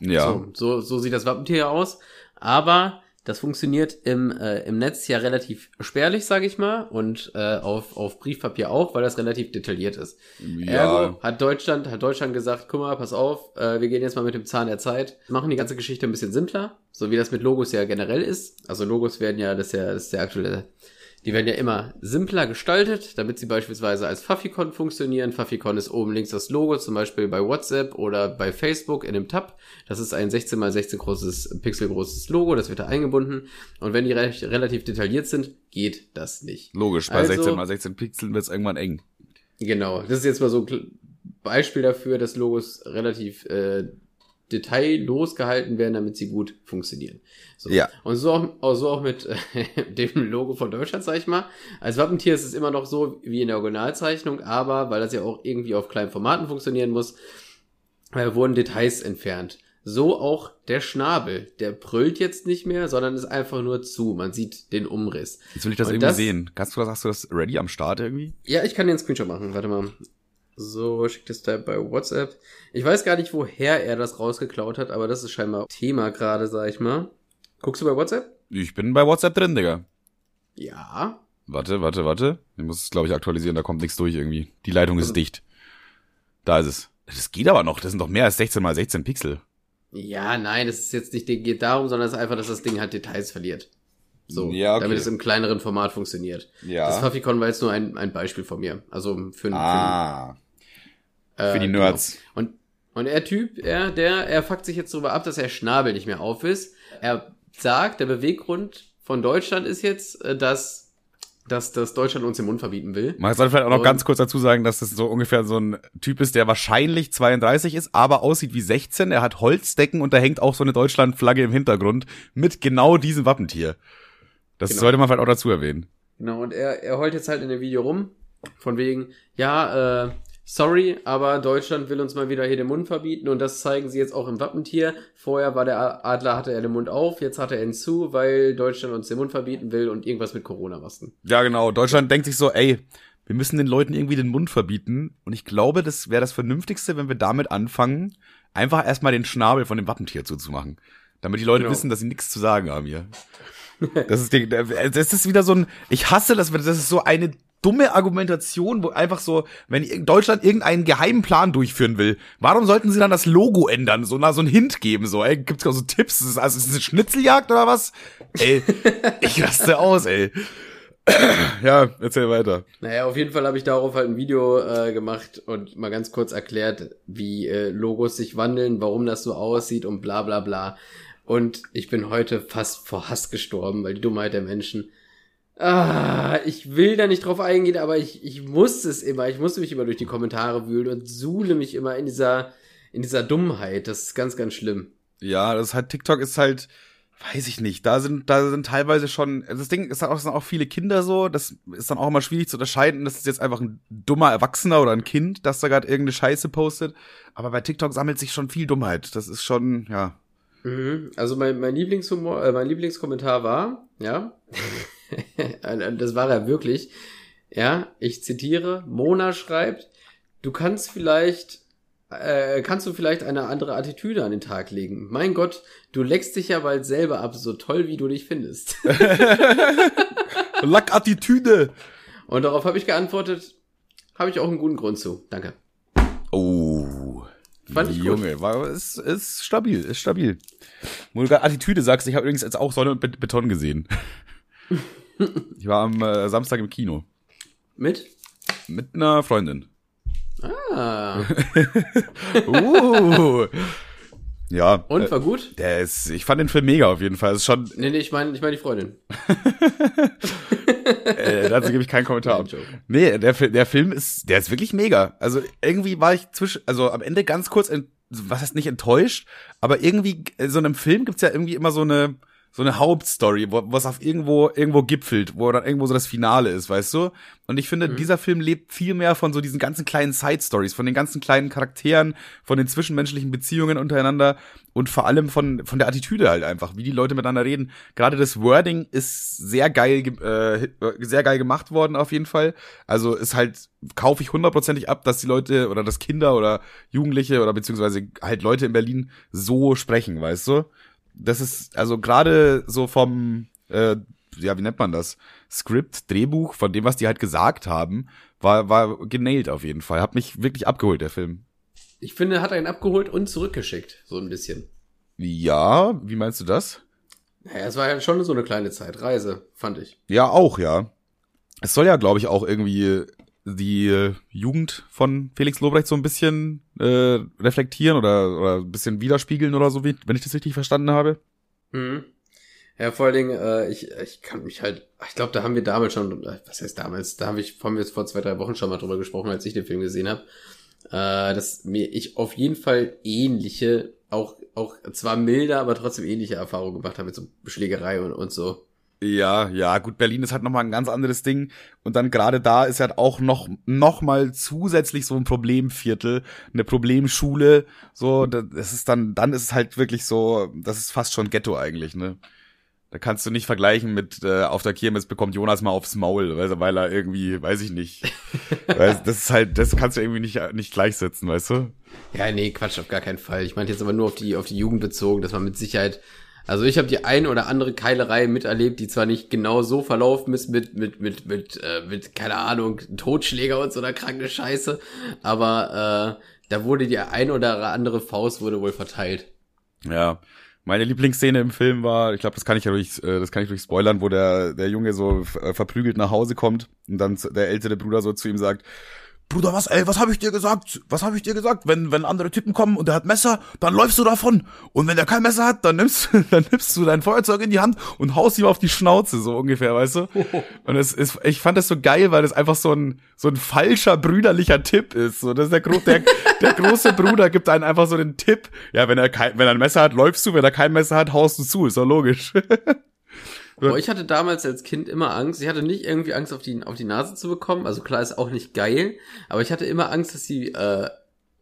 Ja. So, so, so sieht das Wappentier aus. Aber das funktioniert im, äh, im Netz ja relativ spärlich, sage ich mal, und äh, auf, auf Briefpapier auch, weil das relativ detailliert ist. Ergo hat Deutschland, hat Deutschland gesagt, guck mal, pass auf, äh, wir gehen jetzt mal mit dem Zahn der Zeit, machen die ganze Geschichte ein bisschen simpler, so wie das mit Logos ja generell ist. Also Logos werden ja, das ist ja, das ist der aktuelle, die werden ja immer simpler gestaltet, damit sie beispielsweise als Faficon funktionieren. Faficon ist oben links das Logo, zum Beispiel bei WhatsApp oder bei Facebook in dem Tab. Das ist ein 16 x 16 großes, Pixel großes Logo, das wird da eingebunden. Und wenn die recht, relativ detailliert sind, geht das nicht. Logisch, bei Also- 16 mal 16 Pixeln wird's irgendwann eng. Genau, das ist jetzt mal so ein Beispiel dafür, dass Logos relativ äh, detaillos gehalten werden, damit sie gut funktionieren. So. Ja. Und so auch, auch, so auch mit äh, dem Logo von Deutschland, sag ich mal. Als Wappentier ist es immer noch so wie in der Originalzeichnung, aber weil das ja auch irgendwie auf kleinen Formaten funktionieren muss, äh, wurden Details entfernt. So auch der Schnabel. Der brüllt jetzt nicht mehr, sondern ist einfach nur zu. Man sieht den Umriss. Jetzt will ich das Und irgendwie das- sehen. Kannst du das, hast du das ready am Start irgendwie? Ja, ich kann einen Screenshot machen. Warte mal. So, schickt es da bei WhatsApp. Ich weiß gar nicht, woher er das rausgeklaut hat, aber das ist scheinbar Thema gerade, sag ich mal. Guckst du bei WhatsApp? Ich bin bei WhatsApp drin, Digga. Ja. Warte, warte, warte. Ich muss es, glaube ich, aktualisieren, da kommt nichts durch irgendwie. Die Leitung ist Also- dicht. Da ist es. Das geht aber noch, das sind doch mehr als 16 mal 16 Pixel. Ja, nein, es ist jetzt nicht, geht darum, sondern es ist einfach, dass das Ding halt Details verliert. So, Ja, okay. damit es im kleineren Format funktioniert. Ja. Das Faficon war jetzt nur ein, ein Beispiel von mir. Also für, ah, für, äh, für die genau. Nerds. Und, und der Typ, er, der, er fuckt sich jetzt darüber ab, dass der Schnabel nicht mehr auf ist. Er sagt, der Beweggrund von Deutschland ist jetzt, äh, dass, dass, dass Deutschland uns den Mund verbieten will. Man sollte vielleicht auch noch Und- ganz kurz dazu sagen, dass das so ungefähr so ein Typ ist, der wahrscheinlich 32 ist, aber aussieht wie 16. Er hat Holzdecken und da hängt auch so eine Deutschlandflagge im Hintergrund mit genau diesem Wappentier. Das Genau. sollte man vielleicht auch dazu erwähnen. Genau, und er, er heult jetzt halt in dem Video rum, von wegen, ja, äh, sorry, aber Deutschland will uns mal wieder hier den Mund verbieten und das zeigen sie jetzt auch im Wappentier. Vorher war der Adler, hatte er den Mund auf, jetzt hat er ihn zu, weil Deutschland uns den Mund verbieten will und irgendwas mit Corona-Masken. Ja, genau. Deutschland denkt sich so, ey, wir müssen den Leuten irgendwie den Mund verbieten. Und ich glaube, das wäre das Vernünftigste, wenn wir damit anfangen, einfach erstmal den Schnabel von dem Wappentier zuzumachen. Damit die Leute Genau. wissen, dass sie nichts zu sagen haben hier. Das ist, das ist wieder so ein, ich hasse das, das ist so eine dumme Argumentation, wo einfach so, wenn Deutschland irgendeinen geheimen Plan durchführen will, warum sollten sie dann das Logo ändern, so, na, so einen Hint geben, so, ey, gibt's auch so Tipps, ist, also, ist es eine Schnitzeljagd oder was? Ey, ich raste aus, ey. Ja, erzähl weiter. Naja, auf jeden Fall habe ich darauf halt ein Video äh, gemacht und mal ganz kurz erklärt, wie äh, Logos sich wandeln, warum das so aussieht und bla bla bla. Und ich bin heute fast vor Hass gestorben, weil die Dummheit der Menschen. Ah, ich will da nicht drauf eingehen, aber ich, ich muss es immer. Ich muss mich immer durch die Kommentare wühlen und suhle mich immer in dieser, in dieser Dummheit. Das ist ganz, ganz schlimm. Ja, das ist halt, TikTok ist halt, weiß ich nicht, da sind, da sind teilweise schon, das Ding ist auch, sind auch viele Kinder so, das ist dann auch immer schwierig zu unterscheiden, das ist jetzt einfach ein dummer Erwachsener oder ein Kind, das da gerade irgendeine Scheiße postet, aber bei TikTok sammelt sich schon viel Dummheit, das ist schon, ja. Mhm. Also mein, mein Lieblingshumor, äh, mein Lieblingskommentar war, ja, das war er wirklich, ja, ich zitiere, Mona schreibt, du kannst vielleicht, äh, kannst du vielleicht eine andere Attitüde an den Tag legen. Mein Gott, du leckst dich ja bald selber ab, so toll wie du dich findest. Lackattitüde! Und darauf habe ich geantwortet, habe ich auch einen guten Grund zu. Danke. Oh. Fand ich gut. Junge, war, ist, ist stabil, ist stabil. Wo du gerade Attitüde sagst, ich habe übrigens jetzt auch Sonne und Bet- Beton gesehen. ich war am äh, Samstag im Kino. Mit? Mit einer Freundin. Ah. Uh. ja. Und äh, war gut? der ist, ich fand den Film mega auf jeden Fall. Ist schon, Nee, nee, ich meine ich mein die Freundin. äh, dazu gebe ich keinen Kommentar. Nein. Nee, der, der Film ist, der ist wirklich mega. Also irgendwie war ich zwischen, also am Ende ganz kurz, was heißt nicht enttäuscht, aber irgendwie, in so einem Film gibt's ja irgendwie immer so eine, so eine Hauptstory, wo was auf irgendwo, irgendwo gipfelt, wo dann irgendwo so das Finale ist, weißt du? Und ich finde, dieser Film lebt viel mehr von so diesen ganzen kleinen Side-Stories, von den ganzen kleinen Charakteren, von den zwischenmenschlichen Beziehungen untereinander und vor allem von, von der Attitüde halt einfach, wie die Leute miteinander reden. Gerade das Wording ist sehr geil, ge- äh, sehr geil gemacht worden auf jeden Fall. Also ist halt, kaufe ich hundertprozentig ab, dass die Leute oder dass Kinder oder Jugendliche oder beziehungsweise halt Leute in Berlin so sprechen, weißt du? Das ist, also gerade so vom, äh, ja, wie nennt man das? Skript, Drehbuch, von dem, was die halt gesagt haben, war, war genailt auf jeden Fall. Hat mich wirklich abgeholt, der Film. Ich finde, hat er ihn abgeholt und zurückgeschickt. So ein bisschen. Ja, wie meinst du das? Naja, es war ja schon so eine kleine Zeitreise, fand ich. Ja, auch, ja. Es soll ja, glaube ich, auch irgendwie die äh, Jugend von Felix Lobrecht so ein bisschen äh, reflektieren oder, oder ein bisschen widerspiegeln oder so, wie, wenn ich das richtig verstanden habe. Mhm. Ja, vor allen Dingen, äh, ich, ich kann mich halt, ich glaube, da haben wir damals schon, äh, was heißt damals, da habe ich, haben wir jetzt vor zwei, drei Wochen schon mal drüber gesprochen, als ich den Film gesehen habe, äh, dass mir ich auf jeden Fall ähnliche auch, auch zwar milder, aber trotzdem ähnliche Erfahrungen gemacht haben mit so Schlägerei und, und so. Ja, ja, gut, Berlin ist halt nochmal ein ganz anderes Ding. Und dann gerade da ist halt auch noch, noch mal zusätzlich so ein Problemviertel, eine Problemschule. So, das ist dann, dann ist es halt wirklich so, das ist fast schon Ghetto eigentlich, ne? Da kannst du nicht vergleichen mit äh, auf der Kirmes bekommt Jonas mal aufs Maul, weil, weil er irgendwie, weiß ich nicht. weil das ist halt, das kannst du irgendwie nicht, nicht gleichsetzen, weißt du? Ja, nee, Quatsch, auf gar keinen Fall. Ich meinte jetzt aber nur auf die, auf die Jugend bezogen, dass man mit Sicherheit also ich habe die ein oder andere Keilerei miterlebt, die zwar nicht genau so verlaufen ist mit mit mit mit äh, mit keine Ahnung Totschläger und so einer kranke Scheiße, aber äh, da wurde die ein oder andere Faust wurde wohl verteilt. Ja, meine Lieblingsszene im Film war, ich glaube, das kann ich ja durch, äh, das kann ich durch spoilern, wo der der Junge so äh, verprügelt nach Hause kommt und dann der ältere Bruder so zu ihm sagt, Bruder, was, ey, was habe ich dir gesagt? Was habe ich dir gesagt? Wenn, wenn andere Typen kommen und der hat Messer, dann läufst du davon. Und wenn der kein Messer hat, dann nimmst, dann nimmst du dein Feuerzeug in die Hand und haust ihm auf die Schnauze, so ungefähr, weißt du? Und es ist, ich fand das so geil, weil das einfach so ein, so ein falscher brüderlicher Tipp ist. So, das ist der, Gro der, der große Bruder gibt einen einfach so den Tipp. Ja, wenn er kein, wenn er ein Messer hat, läufst du, wenn er kein Messer hat, haust du zu, ist doch logisch. Boah, ich hatte damals als Kind immer Angst. Ich hatte nicht irgendwie Angst, auf die, auf die Nase zu bekommen. Also klar, ist auch nicht geil. Aber ich hatte immer Angst, dass sie äh,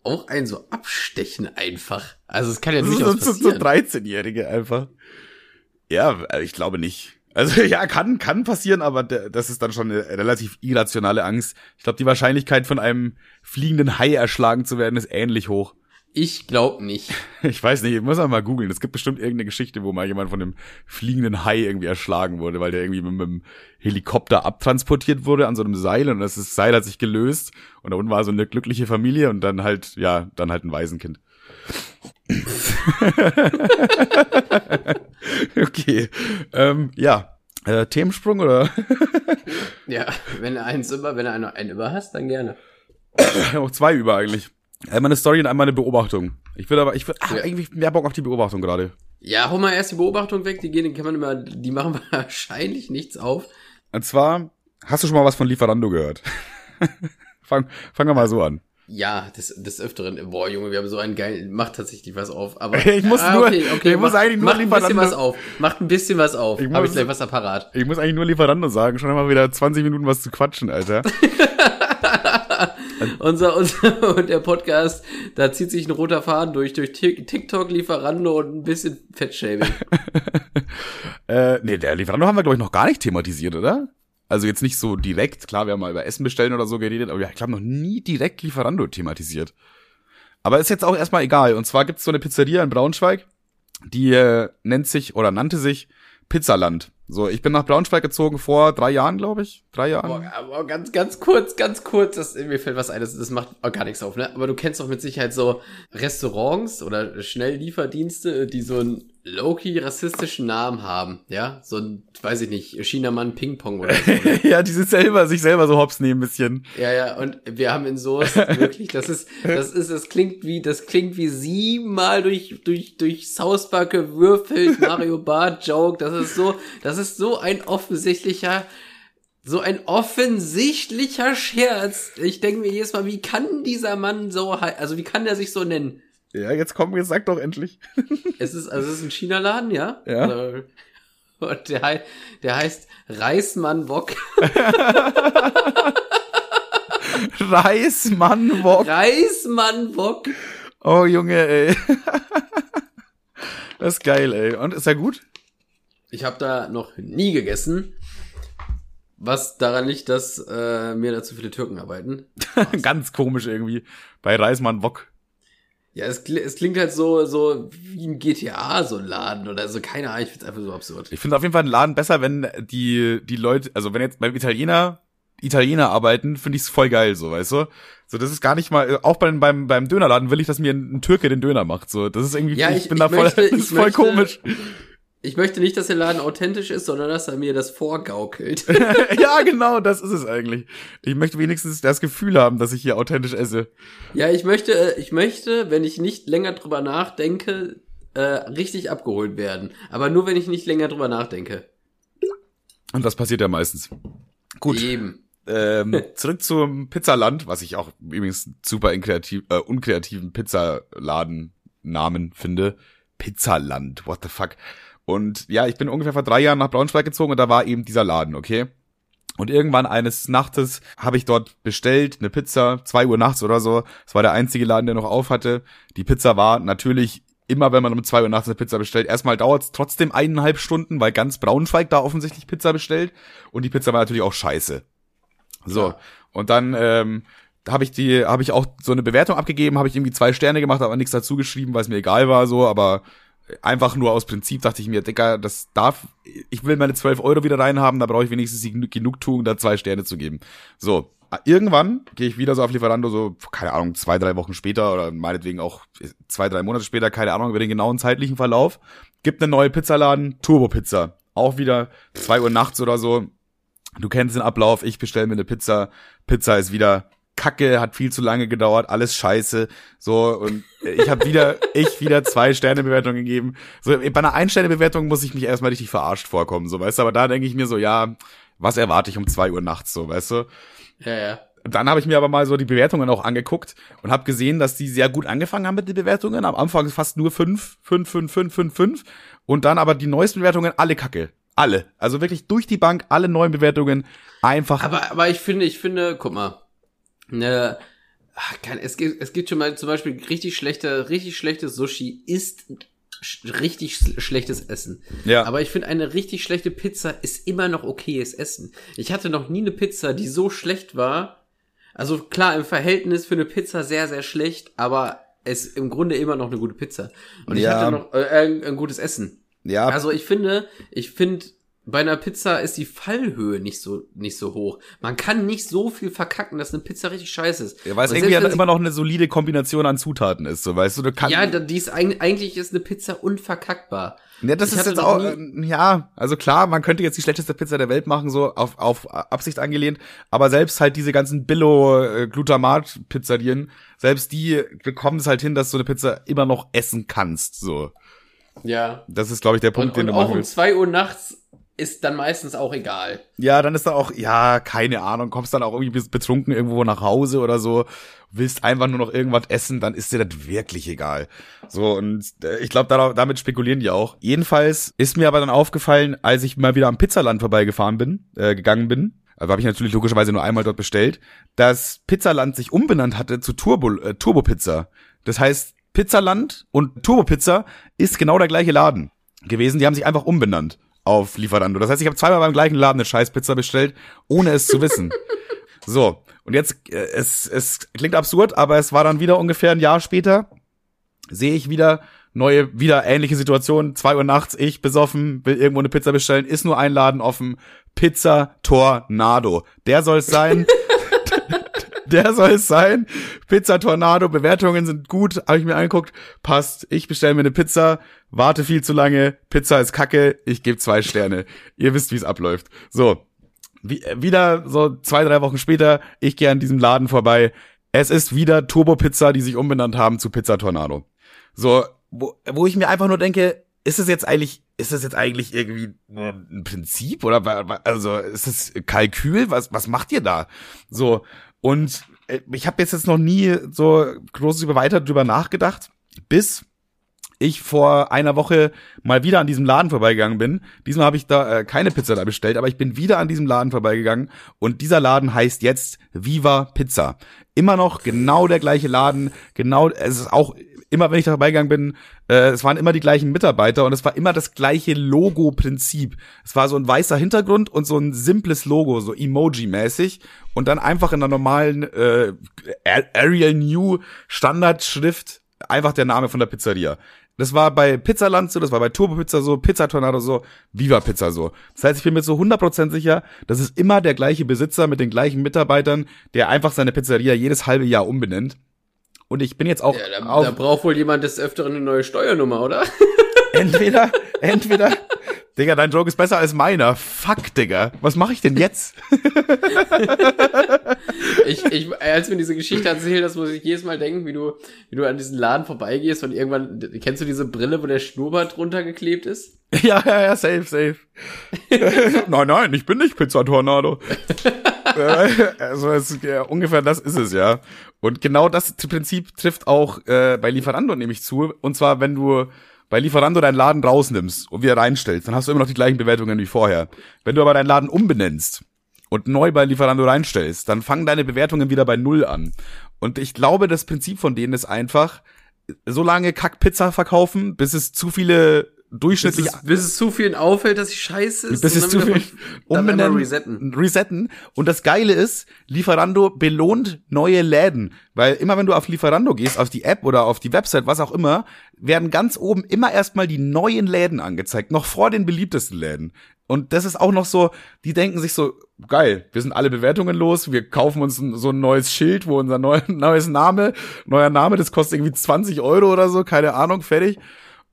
auch einen so abstechen einfach. Also es kann ja nicht so, so, so 13-Jährige einfach. Ja, ich glaube nicht. Also ja, kann kann passieren, aber das ist dann schon eine relativ irrationale Angst. Ich glaube, die Wahrscheinlichkeit von einem fliegenden Hai erschlagen zu werden ist ähnlich hoch. Ich glaub nicht. Ich weiß nicht, ich muss auch mal googeln. Es gibt bestimmt irgendeine Geschichte, wo mal jemand von einem fliegenden Hai irgendwie erschlagen wurde, weil der irgendwie mit, mit einem Helikopter abtransportiert wurde an so einem Seil und das Seil hat sich gelöst und da unten war so eine glückliche Familie und dann halt, ja, dann halt ein Waisenkind. okay. Ähm, ja. Äh, Themensprung oder? ja, wenn du eins über, wenn du einen, einen über hast, dann gerne. Auch zwei über eigentlich. Einmal eine Story und einmal eine Beobachtung. Ich würde aber, ich würde ja. eigentlich mehr Bock auf die Beobachtung gerade. Ja, hol mal erst die Beobachtung weg, die gehen, die kann man immer, die machen wahrscheinlich nichts auf. Und zwar, hast du schon mal was von Lieferando gehört? fang, fangen wir mal so an. Ja, des, des Öfteren. Boah, Junge, wir haben so einen geilen, macht tatsächlich was auf. Aber ich muss ah, okay, nur, okay, ich mach, muss eigentlich nur macht Lieferando. ein bisschen was auf. Macht ein bisschen was auf. Ich Hab ich gleich was apparat. Ich muss eigentlich nur Lieferando sagen. Schon mal wieder 20 Minuten was zu quatschen, Alter. unser, unser, und der Podcast, da zieht sich ein roter Faden durch, durch TikTok, Lieferando und ein bisschen Fettshaming. äh, nee, der Lieferando haben wir, glaube ich, noch gar nicht thematisiert, oder? Also jetzt nicht so direkt, klar, wir haben mal über Essen bestellen oder so geredet, aber ich glaube noch nie direkt Lieferando thematisiert. Aber ist jetzt auch erstmal egal. Und zwar gibt's so eine Pizzeria in Braunschweig, die äh, nennt sich oder nannte sich Pizzaland. So, ich bin nach Braunschweig gezogen vor drei Jahren, glaube ich. Drei Jahren. Aber ganz, ganz kurz, ganz kurz, das, mir fällt was ein, das, das macht auch gar nichts auf, ne? Aber du kennst doch mit Sicherheit so Restaurants oder Schnelllieferdienste, die so ein low-key rassistischen Namen haben, ja? So ein, weiß ich nicht, Chinamann Ping-Pong oder so. Ne? ja, die sind selber, sich selber so hops nehmen ein bisschen. Ja, ja, und wir haben in Soße wirklich, das ist, das ist, das klingt wie, das klingt wie siebenmal durch, durch, durch South Park gewürfelt, Mario Bart Joke, das ist so, das ist so ein offensichtlicher, so ein offensichtlicher Scherz. Ich denke mir jedes Mal, wie kann dieser Mann so, also wie kann der sich so nennen? Ja, jetzt komm, jetzt sag doch endlich. es ist, also es ist ein China-Laden, ja? Ja. Also, und der, der heißt Reismann Wok. Reismann Wok. Reismann Wok. Oh, Junge, ey. Das ist geil, ey. Und ist er gut? Ich habe da noch nie gegessen. Was daran liegt, dass äh, mir da zu viele Türken arbeiten. Ganz komisch irgendwie. Bei Reismann Wok. Ja, es, es klingt halt so, so wie ein GTA, so ein Laden oder so, keine Ahnung, ich find's einfach so absurd. Ich finde auf jeden Fall einen Laden besser, wenn die, die Leute, also wenn jetzt beim Italiener Italiener arbeiten, finde ich es voll geil, so, weißt du? So, das ist gar nicht mal, auch beim, beim, beim Dönerladen will ich, dass mir ein, ein Türke den Döner macht, so. Das ist irgendwie, ja, ich, ich bin ich da voll, möchte, das ist voll möchte, komisch. Ich möchte nicht, dass der Laden authentisch ist, sondern dass er mir das vorgaukelt. ja, genau, das ist es eigentlich. Ich möchte wenigstens das Gefühl haben, dass ich hier authentisch esse. Ja, ich möchte, äh, ich möchte, wenn ich nicht länger drüber nachdenke, äh, richtig abgeholt werden. Aber nur, wenn ich nicht länger drüber nachdenke. Und das passiert ja meistens. Gut. Eben. Ähm, zurück zum Pizzaland, was ich auch übrigens super unkreativ, äh, unkreativen Pizzaladen Namen finde. Pizzaland, what the fuck. Und ja, ich bin ungefähr vor drei Jahren nach Braunschweig gezogen und da war eben dieser Laden, okay? Und irgendwann eines Nachtes habe ich dort bestellt, eine Pizza, zwei Uhr nachts oder so. Es war der einzige Laden, der noch auf hatte. Die Pizza war natürlich immer, wenn man um zwei Uhr nachts eine Pizza bestellt. Erstmal dauert es trotzdem eineinhalb Stunden, weil ganz Braunschweig da offensichtlich Pizza bestellt. Und die Pizza war natürlich auch scheiße. So. Ja. Und dann ähm, habe ich die, habe ich auch so eine Bewertung abgegeben, habe ich irgendwie zwei Sterne gemacht, aber nichts dazu geschrieben, weil es mir egal war, so, aber einfach nur aus Prinzip dachte ich mir, Dicker, das darf, ich will meine 12 Euro wieder reinhaben, da brauche ich wenigstens die Genugtuung, da zwei Sterne zu geben. So, irgendwann gehe ich wieder so auf Lieferando, so, keine Ahnung, zwei, drei Wochen später oder meinetwegen auch zwei, drei Monate später, keine Ahnung, über den genauen zeitlichen Verlauf, gibt eine neue Pizzaladen, Turbo Pizza. Auch wieder zwei Uhr nachts oder so. Du kennst den Ablauf, ich bestelle mir eine Pizza, Pizza ist wieder Kacke, hat viel zu lange gedauert, alles scheiße. So, und ich habe wieder, ich wieder zwei Sternebewertungen gegeben. So, bei einer Ein-Sterne-Bewertung muss ich mich erstmal richtig verarscht vorkommen, so, weißt du, aber da denke ich mir so, ja, was erwarte ich um zwei Uhr nachts, so, weißt du? Ja, ja. Dann habe ich mir aber mal so die Bewertungen auch angeguckt und habe gesehen, dass die sehr gut angefangen haben mit den Bewertungen. Am Anfang fast nur fünf, fünf, fünf, fünf, fünf, fünf. Und dann aber die neuesten Bewertungen alle Kacke. Alle. Also wirklich durch die Bank, alle neuen Bewertungen einfach. Aber, aber ich finde, ich finde, guck mal, ne, kann, es gibt, es gibt schon mal zum Beispiel richtig schlechte, richtig schlechtes Sushi ist richtig schlechtes Essen. Ja. Aber ich finde, eine richtig schlechte Pizza ist immer noch okayes Essen. Ich hatte noch nie eine Pizza, die so schlecht war. Also klar, im Verhältnis für eine Pizza sehr, sehr schlecht, aber es ist im Grunde immer noch eine gute Pizza. Und ja. ich hatte noch äh, ein, ein gutes Essen. Ja. Also ich finde, ich finde, bei einer Pizza ist die Fallhöhe nicht so nicht so hoch. Man kann nicht so viel verkacken, dass eine Pizza richtig scheiße ist. Ja, weil es irgendwie ja immer noch eine solide Kombination an Zutaten ist, so weißt du, du kannst Ja, die ist eigentlich ist eine Pizza unverkackbar. Ja, das ich ist jetzt auch nie, ja, also klar, man könnte jetzt die schlechteste Pizza der Welt machen so auf auf Absicht angelehnt, aber selbst halt diese ganzen Billo äh, selbst die bekommen es halt hin, dass du eine Pizza immer noch essen kannst, so. Ja. Das ist glaube ich der Punkt, und, den und du machen auch um zwei Uhr nachts ist dann meistens auch egal. Ja, dann ist da auch, ja, keine Ahnung, kommst dann auch irgendwie betrunken irgendwo nach Hause oder so, willst einfach nur noch irgendwas essen, dann ist dir das wirklich egal. So, und äh, ich glaube, damit spekulieren die auch. Jedenfalls ist mir aber dann aufgefallen, als ich mal wieder am Pizzaland vorbeigefahren bin, äh, gegangen bin, also habe ich natürlich logischerweise nur einmal dort bestellt, dass Pizzaland sich umbenannt hatte zu Turbo, äh, Turbo Pizza. Das heißt, Pizzaland und Turbo Pizza ist genau der gleiche Laden gewesen. Die haben sich einfach umbenannt auf Lieferando. Das heißt, ich habe zweimal beim gleichen Laden eine Scheißpizza bestellt, ohne es zu wissen. so, und jetzt, äh, es, es klingt absurd, aber es war dann wieder ungefähr ein Jahr später, sehe ich wieder neue, wieder ähnliche Situation, zwei Uhr nachts, ich besoffen, will irgendwo eine Pizza bestellen, ist nur ein Laden offen, Pizza Tornado. Der soll es sein. der soll es sein. Pizza Tornado, Bewertungen sind gut, habe ich mir angeguckt, passt. Ich bestelle mir eine Pizza, warte viel zu lange, Pizza ist kacke, ich gebe zwei Sterne. Ihr wisst, wie es abläuft. So, wie, wieder so zwei, drei Wochen später, ich gehe an diesem Laden vorbei. Es ist wieder Turbo Pizza, die sich umbenannt haben zu Pizza Tornado. So, wo, wo ich mir einfach nur denke, ist es jetzt eigentlich, ist es jetzt eigentlich irgendwie ein Prinzip oder also ist es Kalkül? Was was macht ihr da? So und äh, ich habe jetzt noch nie so groß über weiter drüber nachgedacht, bis ich vor einer Woche mal wieder an diesem Laden vorbeigegangen bin. Diesmal habe ich da äh, keine Pizza da bestellt, aber ich bin wieder an diesem Laden vorbeigegangen und dieser Laden heißt jetzt Viva Pizza. Immer noch genau der gleiche Laden, genau, es ist auch immer, wenn ich da vorbeigegangen bin, äh, es waren immer die gleichen Mitarbeiter und es war immer das gleiche Logo-Prinzip. Es war so ein weißer Hintergrund und so ein simples Logo, so Emoji-mäßig und dann einfach in der normalen äh, Arial New Standardschrift einfach der Name von der Pizzeria. Das war bei Pizzaland so, das war bei Turbo Pizza so, Pizza Tornado so, Viva Pizza so. Das heißt, ich bin mir so 100% sicher, das ist immer der gleiche Besitzer mit den gleichen Mitarbeitern, der einfach seine Pizzeria jedes halbe Jahr umbenennt. Und ich bin jetzt auch. Ja, da, da braucht wohl jemand des Öfteren eine neue Steuernummer, oder? entweder, entweder. Digga, dein Joke ist besser als meiner. Fuck, Digga. Was mache ich denn jetzt? ich, ich, als mir diese Geschichte erzählt, das muss ich jedes Mal denken, wie du, wie du an diesen Laden vorbeigehst und irgendwann, kennst du diese Brille, wo der Schnurrbart runtergeklebt ist? Ja, ja, ja, safe, safe. nein, nein, ich bin nicht Pizza Tornado. also es, ja, ungefähr das ist es ja. Und genau das Prinzip trifft auch äh, bei Lieferando nämlich zu. Und zwar, wenn du bei Lieferando deinen Laden rausnimmst und wieder reinstellst, dann hast du immer noch die gleichen Bewertungen wie vorher. Wenn du aber deinen Laden umbenennst und neu bei Lieferando reinstellst, dann fangen deine Bewertungen wieder bei Null an. Und ich glaube, das Prinzip von denen ist einfach, so lange Kackpizza verkaufen, bis es zu viele durchschnittlich. Bis es, bis es zu vielen auffällt, dass sie scheiße ist. Bis es zu viel umbenennen, resetten. resetten. Und das Geile ist, Lieferando belohnt neue Läden. Weil immer wenn du auf Lieferando gehst, auf die App oder auf die Website, was auch immer, werden ganz oben immer erstmal die neuen Läden angezeigt, noch vor den beliebtesten Läden. Und das ist auch noch so, die denken sich so, geil, wir sind alle Bewertungen los, wir kaufen uns so ein neues Schild, wo unser neu, neues Name, neuer Name, das kostet irgendwie 20 Euro oder so, keine Ahnung, fertig.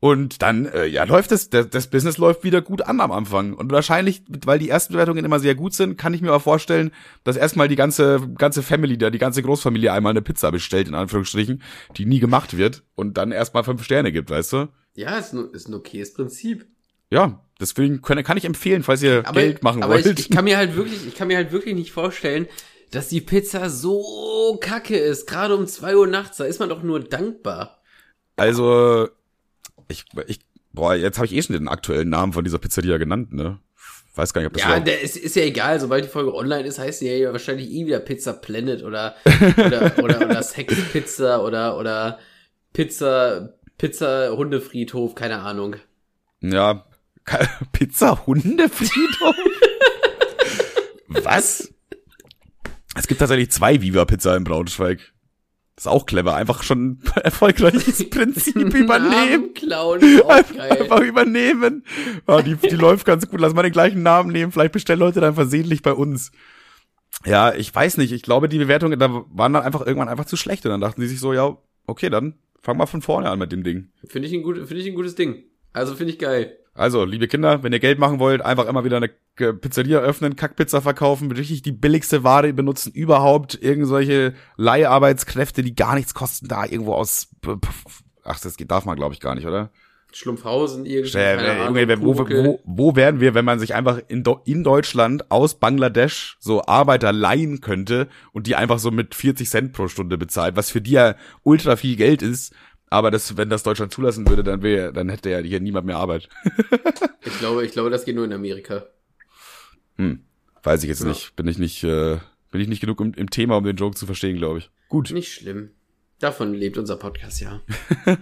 Und dann, äh, ja, läuft es, das, das Business läuft wieder gut an am Anfang. Und wahrscheinlich, weil die ersten Bewertungen immer sehr gut sind, kann ich mir auch vorstellen, dass erstmal die ganze, ganze Family da, die ganze Großfamilie einmal eine Pizza bestellt, in Anführungsstrichen, die nie gemacht wird und dann erstmal fünf Sterne gibt, weißt du? Ja, ist, ein, ist ein okayes Prinzip. Ja, deswegen kann, kann ich empfehlen, falls ihr aber, Geld machen aber wollt. Ich, ich kann mir halt wirklich, ich kann mir halt wirklich nicht vorstellen, dass die Pizza so kacke ist, gerade um zwei Uhr nachts, da ist man doch nur dankbar. Also, ich, ich, boah, jetzt habe ich eh schon den aktuellen Namen von dieser Pizzeria genannt, ne? Weiß gar nicht, ob das Ja, der ist, ist ja egal, sobald die Folge online ist, heißt sie ja wahrscheinlich eh wieder Pizza Planet oder, oder, oder, oder Sex Pizza oder, oder Pizza, Pizza Hundefriedhof, keine Ahnung. Ja, Pizza Hundefriedhof? Was? Es gibt tatsächlich zwei Viva Pizza in Braunschweig. Ist auch clever. Einfach schon erfolgreiches Prinzip übernehmen. Klauen, einfach, einfach übernehmen. Ja, die, die läuft ganz gut. Lass mal den gleichen Namen nehmen. Vielleicht bestellen Leute dann versehentlich bei uns. Ja, ich weiß nicht. Ich glaube, die Bewertungen da waren dann einfach irgendwann einfach zu schlecht. Und dann dachten die sich so, ja, okay, dann fang mal von vorne an mit dem Ding. Finde ich ein gut, finde ich ein gutes Ding. Also finde ich geil. Also, liebe Kinder, wenn ihr Geld machen wollt, einfach immer wieder eine Pizzeria öffnen, Kackpizza verkaufen, richtig die billigste Ware benutzen überhaupt, irgendwelche Leiharbeitskräfte, die gar nichts kosten, da irgendwo aus, ach, das geht, darf man glaube ich gar nicht, oder? Schlumpfhausen irgendwie. Äh, Junge, wo, wo, wo wären wir, wenn man sich einfach in, in Deutschland aus Bangladesch so Arbeiter leihen könnte und die einfach so mit 40 Cent pro Stunde bezahlt, was für die ja ultra viel Geld ist, aber das, wenn das Deutschland zulassen würde, dann wäre, dann hätte ja hier niemand mehr Arbeit. ich glaube, ich glaube, das geht nur in Amerika. Hm, weiß ich jetzt ja. nicht. Bin ich nicht, äh, bin ich nicht genug im, im Thema, um den Joke zu verstehen, glaube ich. Gut. Nicht schlimm. Davon lebt unser Podcast ja.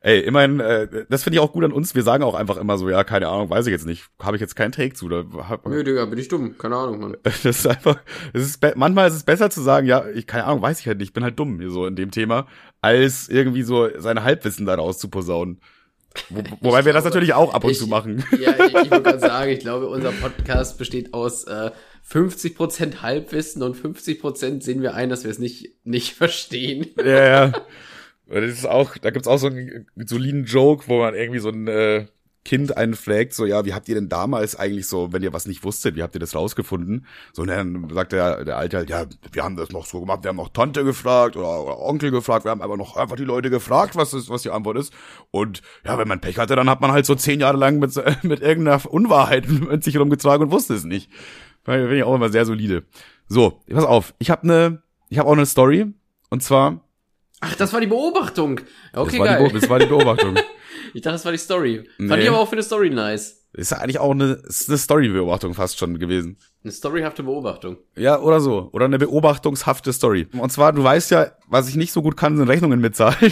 Ey, immerhin, äh, das finde ich auch gut an uns. Wir sagen auch einfach immer so, ja, keine Ahnung, weiß ich jetzt nicht. Habe ich jetzt keinen Take zu. Da hab, Nö, Digga, bin ich dumm. Keine Ahnung, Mann. Das ist einfach, es ist manchmal ist es besser zu sagen, ja, ich, keine Ahnung, weiß ich halt nicht, ich bin halt dumm, so in dem Thema, als irgendwie so seine Halbwissen daraus zu posaunen. Wo, wobei wir das natürlich auch ab und ich, zu machen. Ja, ich, ich würde gerade sagen, ich glaube, unser Podcast besteht aus äh, 50% Halbwissen und 50% sehen wir ein, dass wir es nicht, nicht verstehen. Ja, ja. Das ist auch, da gibt's auch so einen soliden Joke, wo man irgendwie so ein äh, Kind einen fragt, so, ja, wie habt ihr denn damals eigentlich so, wenn ihr was nicht wusstet, wie habt ihr das rausgefunden? So, und dann sagt der, der Alte halt, ja, wir haben das noch so gemacht, wir haben noch Tante gefragt oder, oder Onkel gefragt, wir haben aber noch einfach die Leute gefragt, was ist, was die Antwort ist. Und ja, wenn man Pech hatte, dann hat man halt so zehn Jahre lang mit, mit irgendeiner Unwahrheit mit sich rumgetragen und wusste es nicht. Finde ich auch immer sehr solide. So, pass auf, ich habe eine, ich habe auch eine Story, und zwar Ach, das war die Beobachtung. Okay, das geil. Die das war die Beobachtung. ich dachte, das war die Story. Nee. Fand ich aber auch für eine Story nice. Ist ja eigentlich auch eine, eine Story-Beobachtung fast schon gewesen. Eine storyhafte Beobachtung. Ja, oder so. Oder eine beobachtungshafte Story. Und zwar, du weißt ja, was ich nicht so gut kann, sind Rechnungen mitzahlen.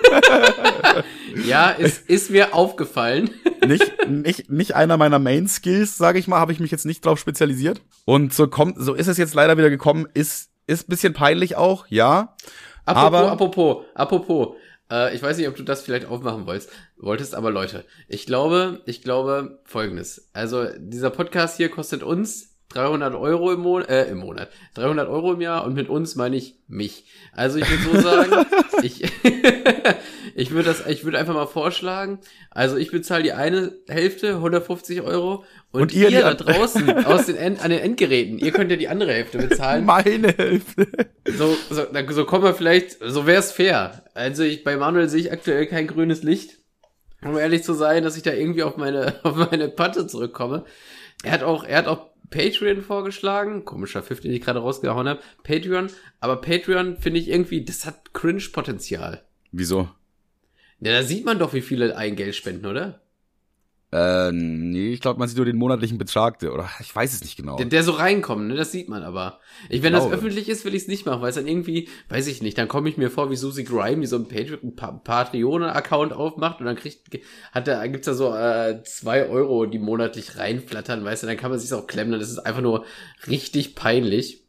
ja, es ist mir aufgefallen. nicht, nicht, nicht einer meiner Main Skills, sage ich mal, habe ich mich jetzt nicht drauf spezialisiert. Und so kommt, so ist es jetzt leider wieder gekommen, ist, ist bisschen peinlich auch, ja. Apropos, aber, apropos, apropos, äh, ich weiß nicht, ob du das vielleicht aufmachen wolltest, wolltest, aber Leute, ich glaube, ich glaube folgendes. Also, dieser Podcast hier kostet uns 300 Euro im Monat, äh, im Monat, 300 Euro im Jahr und mit uns meine ich mich. Also ich würde so sagen, ich, ich würde das, ich würde einfach mal vorschlagen, also ich bezahle die eine Hälfte, 150 Euro und, und ihr, ihr da draußen aus den End, an den Endgeräten, ihr könnt ja die andere Hälfte bezahlen. Meine Hälfte. So, so, so kommen wir vielleicht, so wäre es fair. Also ich, bei Manuel sehe ich aktuell kein grünes Licht. Um ehrlich zu sein, dass ich da irgendwie auf meine, auf meine Patte zurückkomme. Er hat auch, er hat auch Patreon vorgeschlagen. Komischer Pfiff, den ich gerade rausgehauen habe. Patreon. Aber Patreon finde ich irgendwie, das hat Cringe-Potenzial. Wieso? Ja, da sieht man doch, wie viele Eigengeld spenden, oder? Äh, nee, ich glaube, man sieht nur den monatlichen Betrag, der- oder ich weiß es nicht genau. Der, der so reinkommt, ne, das sieht man aber. Ich, wenn das glaube. öffentlich ist, will ich es nicht machen, weil es dann irgendwie, weiß ich nicht, dann komme ich mir vor wie Susie Grime, die so einen Patreon, Pa- Patreon-Account aufmacht und dann kriegt, hat da, gibt's da so äh, zwei Euro, die monatlich reinflattern, weißt du, dann kann man sich auch klemmen, das ist einfach nur richtig peinlich.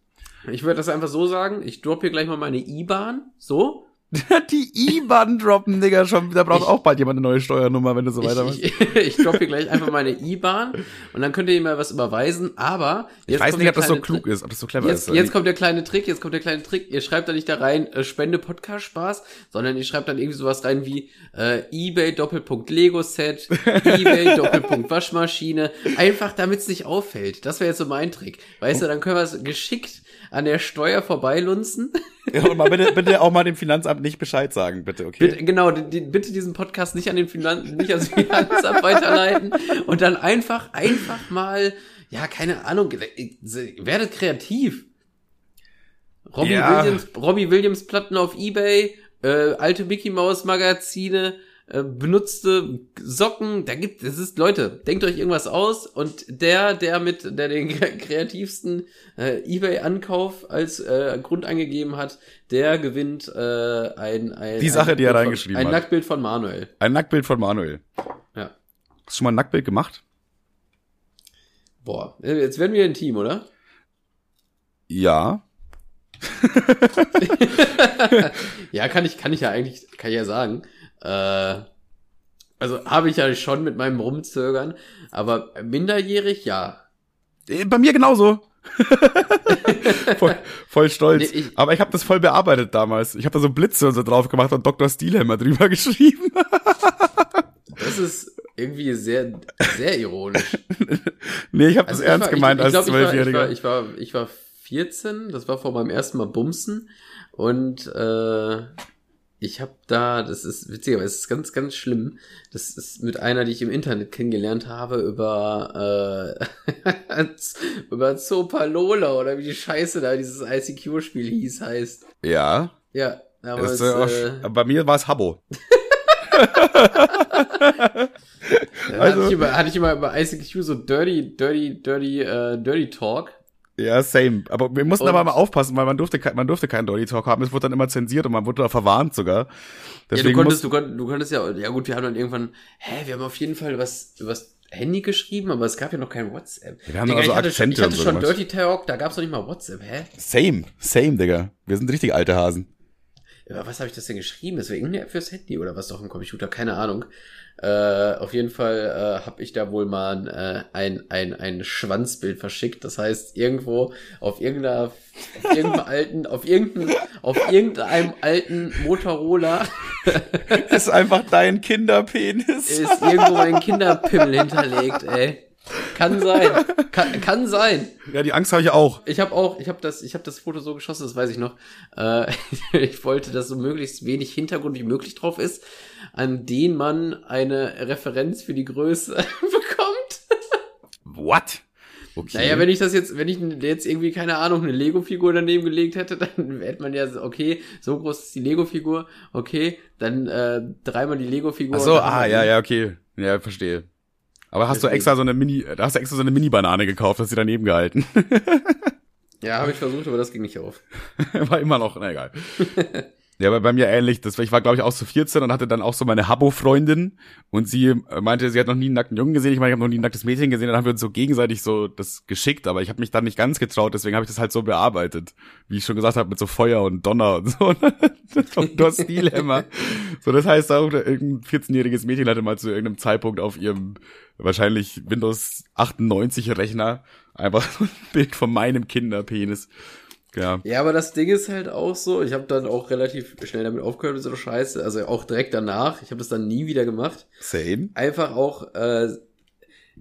Ich würde das einfach so sagen, ich drop hier gleich mal meine IBAN, so. die IBAN droppen, Digga, schon, da braucht Ich- auch bald jemand eine neue Steuernummer, wenn du so weitermachst. Ich, ich, ich drop hier gleich einfach meine IBAN und dann könnt ihr mir was überweisen, aber Ich, weiß nicht, ob das so klug ist, ob das so clever Jetzt, ist. jetzt kommt der kleine Trick, jetzt kommt der kleine Trick. Ihr schreibt da nicht da rein, äh, Spende Podcast Spaß, sondern ihr schreibt dann irgendwie sowas rein wie äh, eBay Doppelpunkt Lego Set, eBay Doppelpunkt Waschmaschine. Einfach damit es nicht auffällt. Das wäre jetzt so mein Trick. Weißt du, dann können wir es geschickt an der Steuer vorbeilunzen. Ja, und mal bitte, bitte auch mal dem Finanzamt nicht Bescheid sagen, bitte, okay? Bitte, genau, die, bitte diesen Podcast nicht an den Finanz, nicht ans Finanzamt weiterleiten und dann einfach, einfach mal, ja, keine Ahnung, äh, werdet kreativ. Robbie Ja. Williams, Robbie Williams Platten auf Ebay, äh, alte Mickey Mouse Magazine, äh, benutzte Socken, da gibt es ist Leute, denkt euch irgendwas aus und der der mit der den kre- kreativsten äh, eBay Ankauf als äh, Grund angegeben hat, der gewinnt äh, ein, ein Die Sache, ein die er reingeschrieben von, ein hat. Nacktbild von Manuel. Ein Nacktbild von Manuel. Ja. Hast du schon mal ein Nacktbild gemacht? Boah, jetzt werden wir ein Team, oder? Ja. Ja, kann ich kann ich ja eigentlich kann ich ja sagen. Äh, also habe ich ja schon mit meinem Rumzögern, aber minderjährig ja. Äh, Bei mir genauso. voll, voll stolz. Nee, ich- Aber ich habe das voll bearbeitet damals. Ich habe da so Blitze und so drauf gemacht und Dr. Stilhammer drüber geschrieben. Das ist irgendwie sehr sehr ironisch. nee, ich habe das Also ich ernst war- gemeint ich, ich als glaub, ich Zwölfjähriger. war, ich war ich war 14, das war vor meinem ersten Mal Bumsen und äh, ich habe da, das ist witziger, es ist ganz, ganz schlimm. Das ist mit einer, die ich im Internet kennengelernt habe, über äh, über Zopalola oder wie die Scheiße da dieses ICQ-Spiel hieß, heißt. Ja. Ja, aber es, äh, äh, bei mir war es Habbo. also- hatte, ich immer, hatte ich immer über ICQ so dirty, dirty, dirty, äh, dirty Talk. Ja, same. Aber wir mussten Und- aber mal aufpassen, weil man durfte, man durfte keinen Dirty Talk haben. Es wurde dann immer zensiert und man wurde da verwarnt sogar. Ja, Deswegen du konntest, du, konntest, du konntest ja, ja gut, wir haben dann irgendwann, hä, wir haben auf jeden Fall was, was Handy geschrieben, aber es gab ja noch kein WhatsApp. Wir haben Digga, also ich hatte schon, Akzente ich hatte schon. Dirty Talk, da gab's noch nicht mal WhatsApp, hä? same, same, Digga. Wir sind richtig alte Hasen. Über was habe ich das denn geschrieben? Das war irgendeine App fürs Handy oder was auf dem Computer, keine Ahnung. Äh, auf jeden Fall äh, habe ich da wohl mal äh, ein, ein, ein Schwanzbild verschickt. Das heißt, irgendwo auf irgendeiner, auf irgendeinem alten, auf irgendeinem, auf irgendeinem alten Motorola ist einfach dein Kinderpenis. ist irgendwo mein Kinderpimmel hinterlegt, ey. Kann sein. Kann, kann sein. Ja, die Angst habe ich auch. Ich habe auch, ich habe das, ich habe das Foto so geschossen, das weiß ich noch. Äh, ich wollte, dass so möglichst wenig Hintergrund wie möglich drauf ist, an den man eine Referenz für die Größe bekommt. What? Okay. Naja, wenn ich das jetzt, wenn ich jetzt irgendwie, keine Ahnung, eine Lego-Figur daneben gelegt hätte, dann hätte man ja okay, so groß ist die Lego-Figur, okay, dann äh, dreimal die Lego-Figur. Ach so, ah, ja, ja, okay. Ja, verstehe. Aber hast du extra so eine Mini, da hast du extra so eine Mini-Banane gekauft, hast sie daneben gehalten. Ja, habe ich versucht, aber das ging nicht auf. War immer noch, na egal. Ja, aber bei mir ähnlich. Das, ich war, glaube ich, auch so 14 und hatte dann auch so meine Habbo-Freundin und sie äh, meinte, sie hat noch nie einen nackten Jungen gesehen. Ich meine, ich habe noch nie ein nacktes Mädchen gesehen. Dann haben wir uns so gegenseitig so das geschickt, aber ich habe mich dann nicht ganz getraut, deswegen habe ich das halt so bearbeitet. Wie ich schon gesagt habe, mit so Feuer und Donner und so. und du Stilhämmer. So, das heißt auch, irgendein 14-jähriges Mädchen hatte mal zu irgendeinem Zeitpunkt auf ihrem wahrscheinlich Windows 98 Rechner einfach so ein Bild von meinem Kinderpenis. Ja. Ja, aber das Ding ist halt auch so, ich habe dann auch relativ schnell damit aufgehört mit so Scheiße, also auch direkt danach, ich habe das dann nie wieder gemacht. Same. Einfach auch, äh,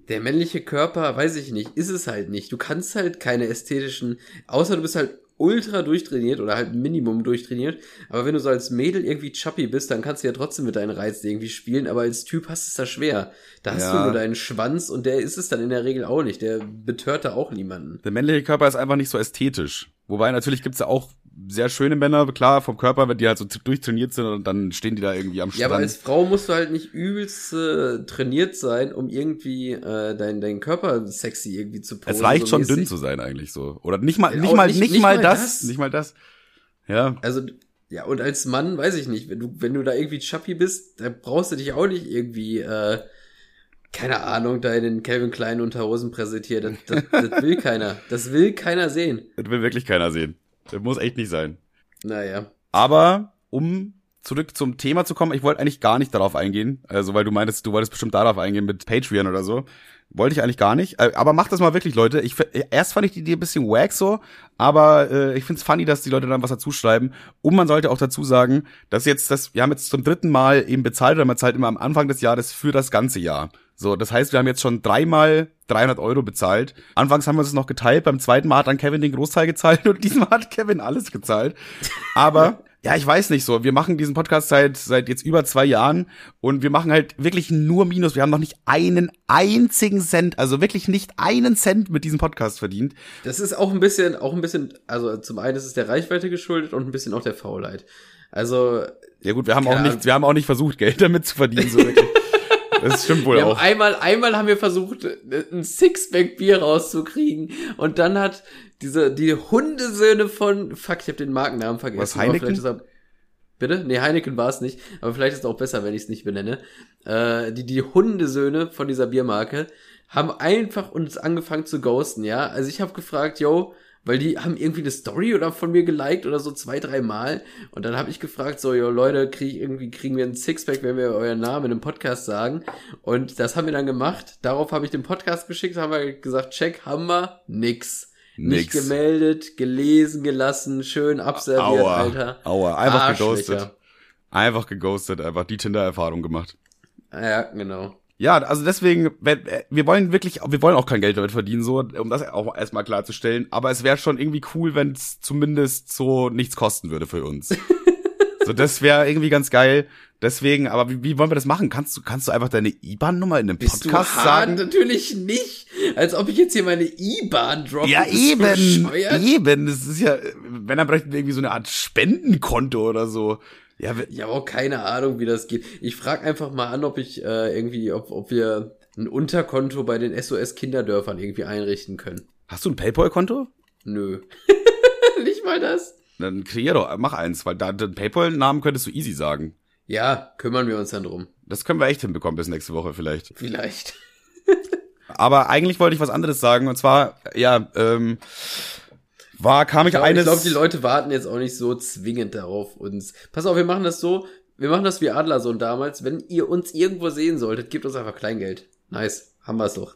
der männliche Körper, weiß ich nicht, ist es halt nicht. Du kannst halt keine ästhetischen, außer du bist halt ultra durchtrainiert oder halt Minimum durchtrainiert. Aber wenn du so als Mädel irgendwie chubby bist, dann kannst du ja trotzdem mit deinen Reizen irgendwie spielen. Aber als Typ hast du es da schwer. Da hast Ja. du nur deinen Schwanz und der ist es dann in der Regel auch nicht. Der betört da auch niemanden. Der männliche Körper ist einfach nicht so ästhetisch. Wobei natürlich gibt's ja auch sehr schöne Männer, klar, vom Körper, wenn die halt so durchtrainiert sind und dann stehen die da irgendwie am Ja, aber Strand. als Frau musst du halt nicht übelst äh, trainiert sein, um irgendwie äh, deinen deinen Körper sexy irgendwie zu posen. es reicht so schon dünn zu sein eigentlich so. Oder nicht mal, Ja, nicht auch mal, nicht- nicht, nicht mal das, das. nicht mal das. Ja. Also, ja, und als Mann, weiß ich nicht, wenn du, wenn du da irgendwie chubby bist, dann brauchst du dich auch nicht irgendwie, äh, keine Ahnung, da in den Calvin Klein Unterhosen präsentieren. Das, das, das will keiner. Das will keiner sehen. Das will wirklich keiner sehen. Das muss echt nicht sein. Naja. Aber um zurück zum Thema zu kommen, ich wollte eigentlich gar nicht darauf eingehen, also weil du meintest, du wolltest bestimmt darauf eingehen mit Patreon oder so. Wollte ich eigentlich gar nicht. Äh, Aber mach das mal wirklich, Leute. Ich, erst fand ich die Idee ein bisschen wack so, aber äh, ich find's funny, dass die Leute dann was dazu schreiben. Und man sollte auch dazu sagen, dass jetzt das, wir haben jetzt zum dritten Mal eben bezahlt, oder man zahlt immer am Anfang des Jahres für das ganze Jahr. So, das heißt, wir haben jetzt schon dreimal 300 Euro bezahlt. Anfangs haben wir es noch geteilt, beim zweiten Mal hat dann Kevin den Großteil gezahlt und diesmal hat Kevin alles gezahlt. Aber ja, ich weiß nicht so. Wir machen diesen Podcast seit seit jetzt über zwei Jahren und wir machen halt wirklich nur Minus. Wir haben noch nicht einen einzigen Cent, also wirklich nicht einen Cent mit diesem Podcast verdient. Das ist auch ein bisschen, auch ein bisschen, also zum einen ist es der Reichweite geschuldet und ein bisschen auch der Faulheit. Also, Ja gut, wir haben auch nicht, wir haben auch nicht versucht, Geld damit zu verdienen. So wirklich. Das stimmt wohl wir auch. einmal, einmal haben wir versucht, ein Sixpack Bier rauszukriegen und dann hat diese, die Hundesöhne von, fuck, ich habe den Markennamen vergessen. Was, Heineken? er- Bitte? Nee, Heineken war es nicht, aber vielleicht ist es auch besser, wenn ich es nicht benenne. Äh, die, die Hundesöhne von dieser Biermarke haben einfach uns angefangen zu ghosten, ja. Also ich habe gefragt, yo, weil die haben irgendwie eine Story oder von mir geliked oder so zwei, drei Mal. Und dann habe ich gefragt, so, yo, Leute, krieg, irgendwie kriegen wir ein Sixpack, wenn wir euren Namen in einem Podcast sagen. Und das haben wir dann gemacht. Darauf habe ich den Podcast geschickt, haben wir gesagt, check, haben wir, nix. Nicht Nix. gemeldet, gelesen, gelassen, schön abserviert, Aua, Alter. aua, einfach geghostet. Einfach geghostet, einfach die Tinder-Erfahrung gemacht. Ja, genau. Ja, also deswegen, äh, wir wollen wirklich, wir wollen auch kein Geld damit verdienen, so, um das auch erstmal klarzustellen. Aber es wäre schon irgendwie cool, wenn es zumindest so nichts kosten würde für uns. so, das wäre irgendwie ganz geil. Deswegen, aber wie, wie wollen wir das machen? Kannst du, kannst du einfach deine IBAN-Nummer in einem Bist Podcast du hart? sagen? Natürlich nicht. Als ob ich jetzt hier meine IBAN droppe. Ja, eben, eben. Das ist ja, wenn dann bräuchten wir irgendwie so eine Art Spendenkonto oder so. Ja, wir- Ja, auch keine Ahnung, wie das geht. Ich frage einfach mal an, ob ich äh, irgendwie, ob, ob wir ein Unterkonto bei den SOS Kinderdörfern irgendwie einrichten können. hast du ein Paypal-Konto? Nö. nicht mal das? Dann kreier doch, mach eins, weil da den Paypal-Namen könntest du easy sagen. Ja, kümmern wir uns dann drum. Das können wir echt hinbekommen bis nächste Woche vielleicht. Vielleicht. Aber eigentlich wollte ich was anderes sagen und zwar, ja, ähm, war, kam ich, Ich glaube, eines. glaub, die Leute warten jetzt auch nicht so zwingend darauf uns. Pass auf, wir machen das so. Wir machen das wie Adlersohn damals. Wenn ihr uns irgendwo sehen solltet, gebt uns einfach Kleingeld. Nice. Haben wir's doch.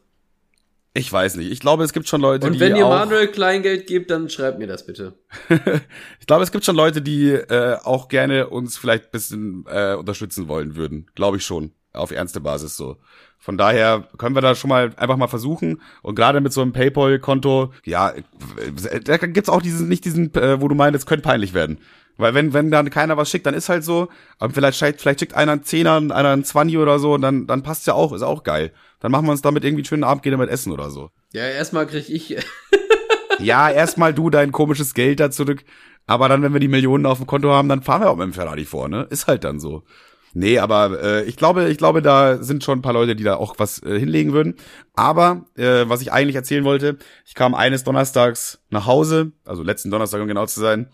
ich weiß nicht. Ich glaube, es gibt schon Leute, Und die wenn ihr auch, Manuel Kleingeld gebt, dann schreibt mir das bitte. ich glaube, es gibt schon Leute, die äh, auch gerne uns vielleicht ein bisschen äh, unterstützen wollen würden. Glaube ich schon. Auf ernste Basis so. Von daher können wir da schon mal einfach mal versuchen. Und gerade mit so einem Paypal-Konto, ja, äh, da gibt's auch diesen, nicht diesen, äh, wo du meinst, es könnte peinlich werden. Weil wenn, wenn dann keiner was schickt, dann ist halt so. Aber vielleicht, schickt- vielleicht schickt einer einen Zehner und einer einen Zwanni oder so und dann, dann passt's ja auch, ist auch geil. Dann machen wir uns damit irgendwie einen schönen Abend, gehen damit essen oder so. Ja, erstmal krieg ich. Ja, erstmal du dein komisches Geld da zurück. Aber dann, wenn wir die Millionen auf dem Konto haben, dann fahren wir auch mit dem Ferrari vor, ne? Ist halt dann so. Nee, aber äh, ich glaube, ich glaube, da sind schon ein paar Leute, die da auch was äh, hinlegen würden. Aber äh, was ich eigentlich erzählen wollte, ich kam eines Donnerstags nach Hause, also letzten Donnerstag, um genau zu sein.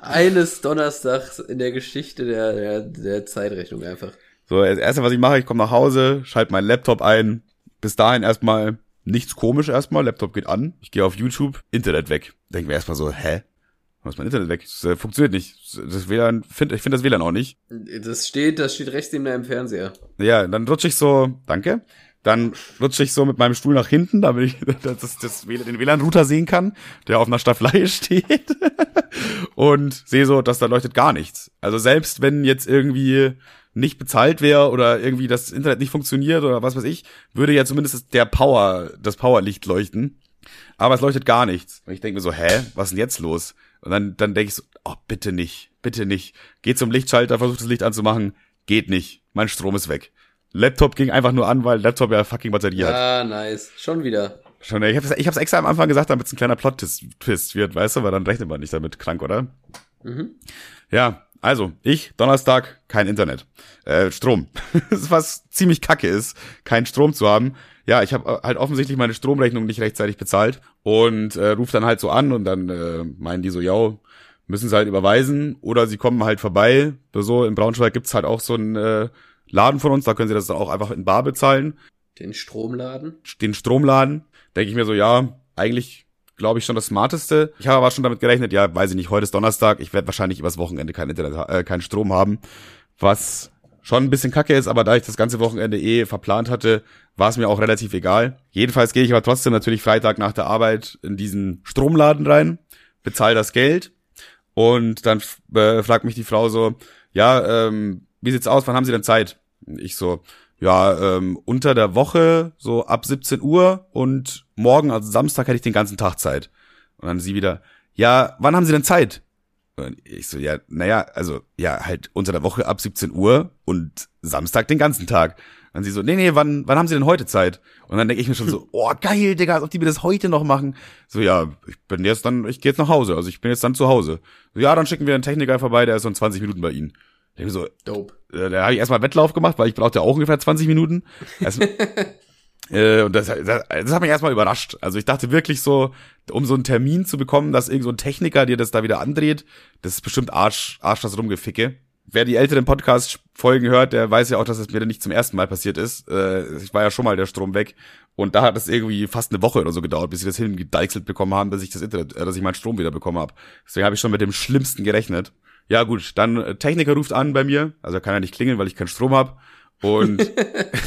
Eines Donnerstags in der Geschichte der, der, der Zeitrechnung einfach. So, das erste, was ich mache, ich komme nach Hause, schalte meinen Laptop ein. Bis dahin erstmal nichts komisch erstmal. Laptop geht an. Ich gehe auf YouTube, Internet weg. Denken wir erstmal so, hä? Was mein Internet weg? Das äh, funktioniert nicht. Das WLAN, find, ich finde das WLAN auch nicht. Das steht, das steht rechts neben deinem Fernseher. Ja, dann rutsche ich so, danke. Dann rutsche ich so mit meinem Stuhl nach hinten, damit ich das, das, WLAN den WLAN-Router sehen kann, der auf einer Stafflei steht. Und sehe so, dass da leuchtet gar nichts. Also selbst wenn jetzt irgendwie nicht bezahlt wäre oder irgendwie das Internet nicht funktioniert oder was weiß ich, würde ja zumindest der Power, das Powerlicht leuchten. Aber es leuchtet gar nichts. Und ich denke mir so, hä, was ist denn jetzt los? Und dann, dann denke ich so, oh, bitte nicht, bitte nicht. Geht zum Lichtschalter, versucht das Licht anzumachen, geht nicht. Mein Strom ist weg. Laptop ging einfach nur an, weil Laptop ja fucking Batterie hat. Ah, nice. Schon wieder. Schon, ich hab's, ich hab's extra am Anfang gesagt, damit es ein kleiner Plot-Twist wird, weißt du, weil dann rechnet man nicht damit krank, oder? Mhm. Ja, also, ich, Donnerstag, kein Internet. Äh, Strom. was ziemlich kacke ist, keinen Strom zu haben. Ja, ich habe halt offensichtlich meine Stromrechnung nicht rechtzeitig bezahlt und äh, ruf dann halt so an und dann äh, meinen die so, ja, müssen sie halt überweisen oder sie kommen halt vorbei. So, in Braunschweig gibt's halt auch so einen äh, Laden von uns, da können sie das dann auch einfach in Bar bezahlen. Den Stromladen? Den Stromladen. Denke ich mir so, ja, eigentlich glaube ich schon das Smarteste. Ich habe aber schon damit gerechnet, ja, weiß ich nicht, heute ist Donnerstag, ich werde wahrscheinlich übers Wochenende kein Internet, äh, keinen Strom haben, was schon ein bisschen kacke ist, aber da ich das ganze Wochenende eh verplant hatte, war es mir auch relativ egal. Jedenfalls gehe ich aber trotzdem natürlich Freitag nach der Arbeit in diesen Stromladen rein, bezahle das Geld und dann äh, fragt mich die Frau so, ja, ähm, wie sieht's aus, wann haben Sie denn Zeit? Ich so, ja, ähm, unter der Woche so ab 17 Uhr und morgen, also Samstag, hätte ich den ganzen Tag Zeit. Und dann sie wieder, ja, wann haben Sie denn Zeit? Und ich so, ja, naja, also, ja, halt unter der Woche ab 17 Uhr und Samstag den ganzen Tag. Und sie so, nee, nee, wann, wann haben Sie denn heute Zeit? Und dann denke ich mir schon so, oh, geil, Digga, als ob die mir das heute noch machen. So, ja, ich bin jetzt dann, ich gehe jetzt nach Hause, also ich bin jetzt dann zu Hause. So, ja, dann schicken wir einen Techniker vorbei, der ist so in 20 Minuten bei Ihnen. Ich denke so, Dope. äh, da habe ich erstmal Wettlauf gemacht, weil ich brauchte auch ungefähr 20 Minuten. Erst, äh, und das, das, das hat mich erstmal überrascht. Also ich dachte wirklich so, um so einen Termin zu bekommen, dass irgend so ein Techniker dir das da wieder andreht, das ist bestimmt Arsch, Arsch das Rumgeficke. Wer die älteren Podcast-Folgen hört, der weiß ja auch, dass es mir nicht zum ersten Mal passiert ist. Äh, ich war ja schon mal der Strom weg. Und da hat es irgendwie fast eine Woche oder so gedauert, bis sie das hingedeichselt bekommen haben, dass ich das Internet, äh, dass ich meinen Strom wieder bekommen habe. Deswegen habe ich schon mit dem Schlimmsten gerechnet. Ja gut, dann äh, Techniker ruft an bei mir, also er kann ja nicht klingeln, weil ich keinen Strom habe und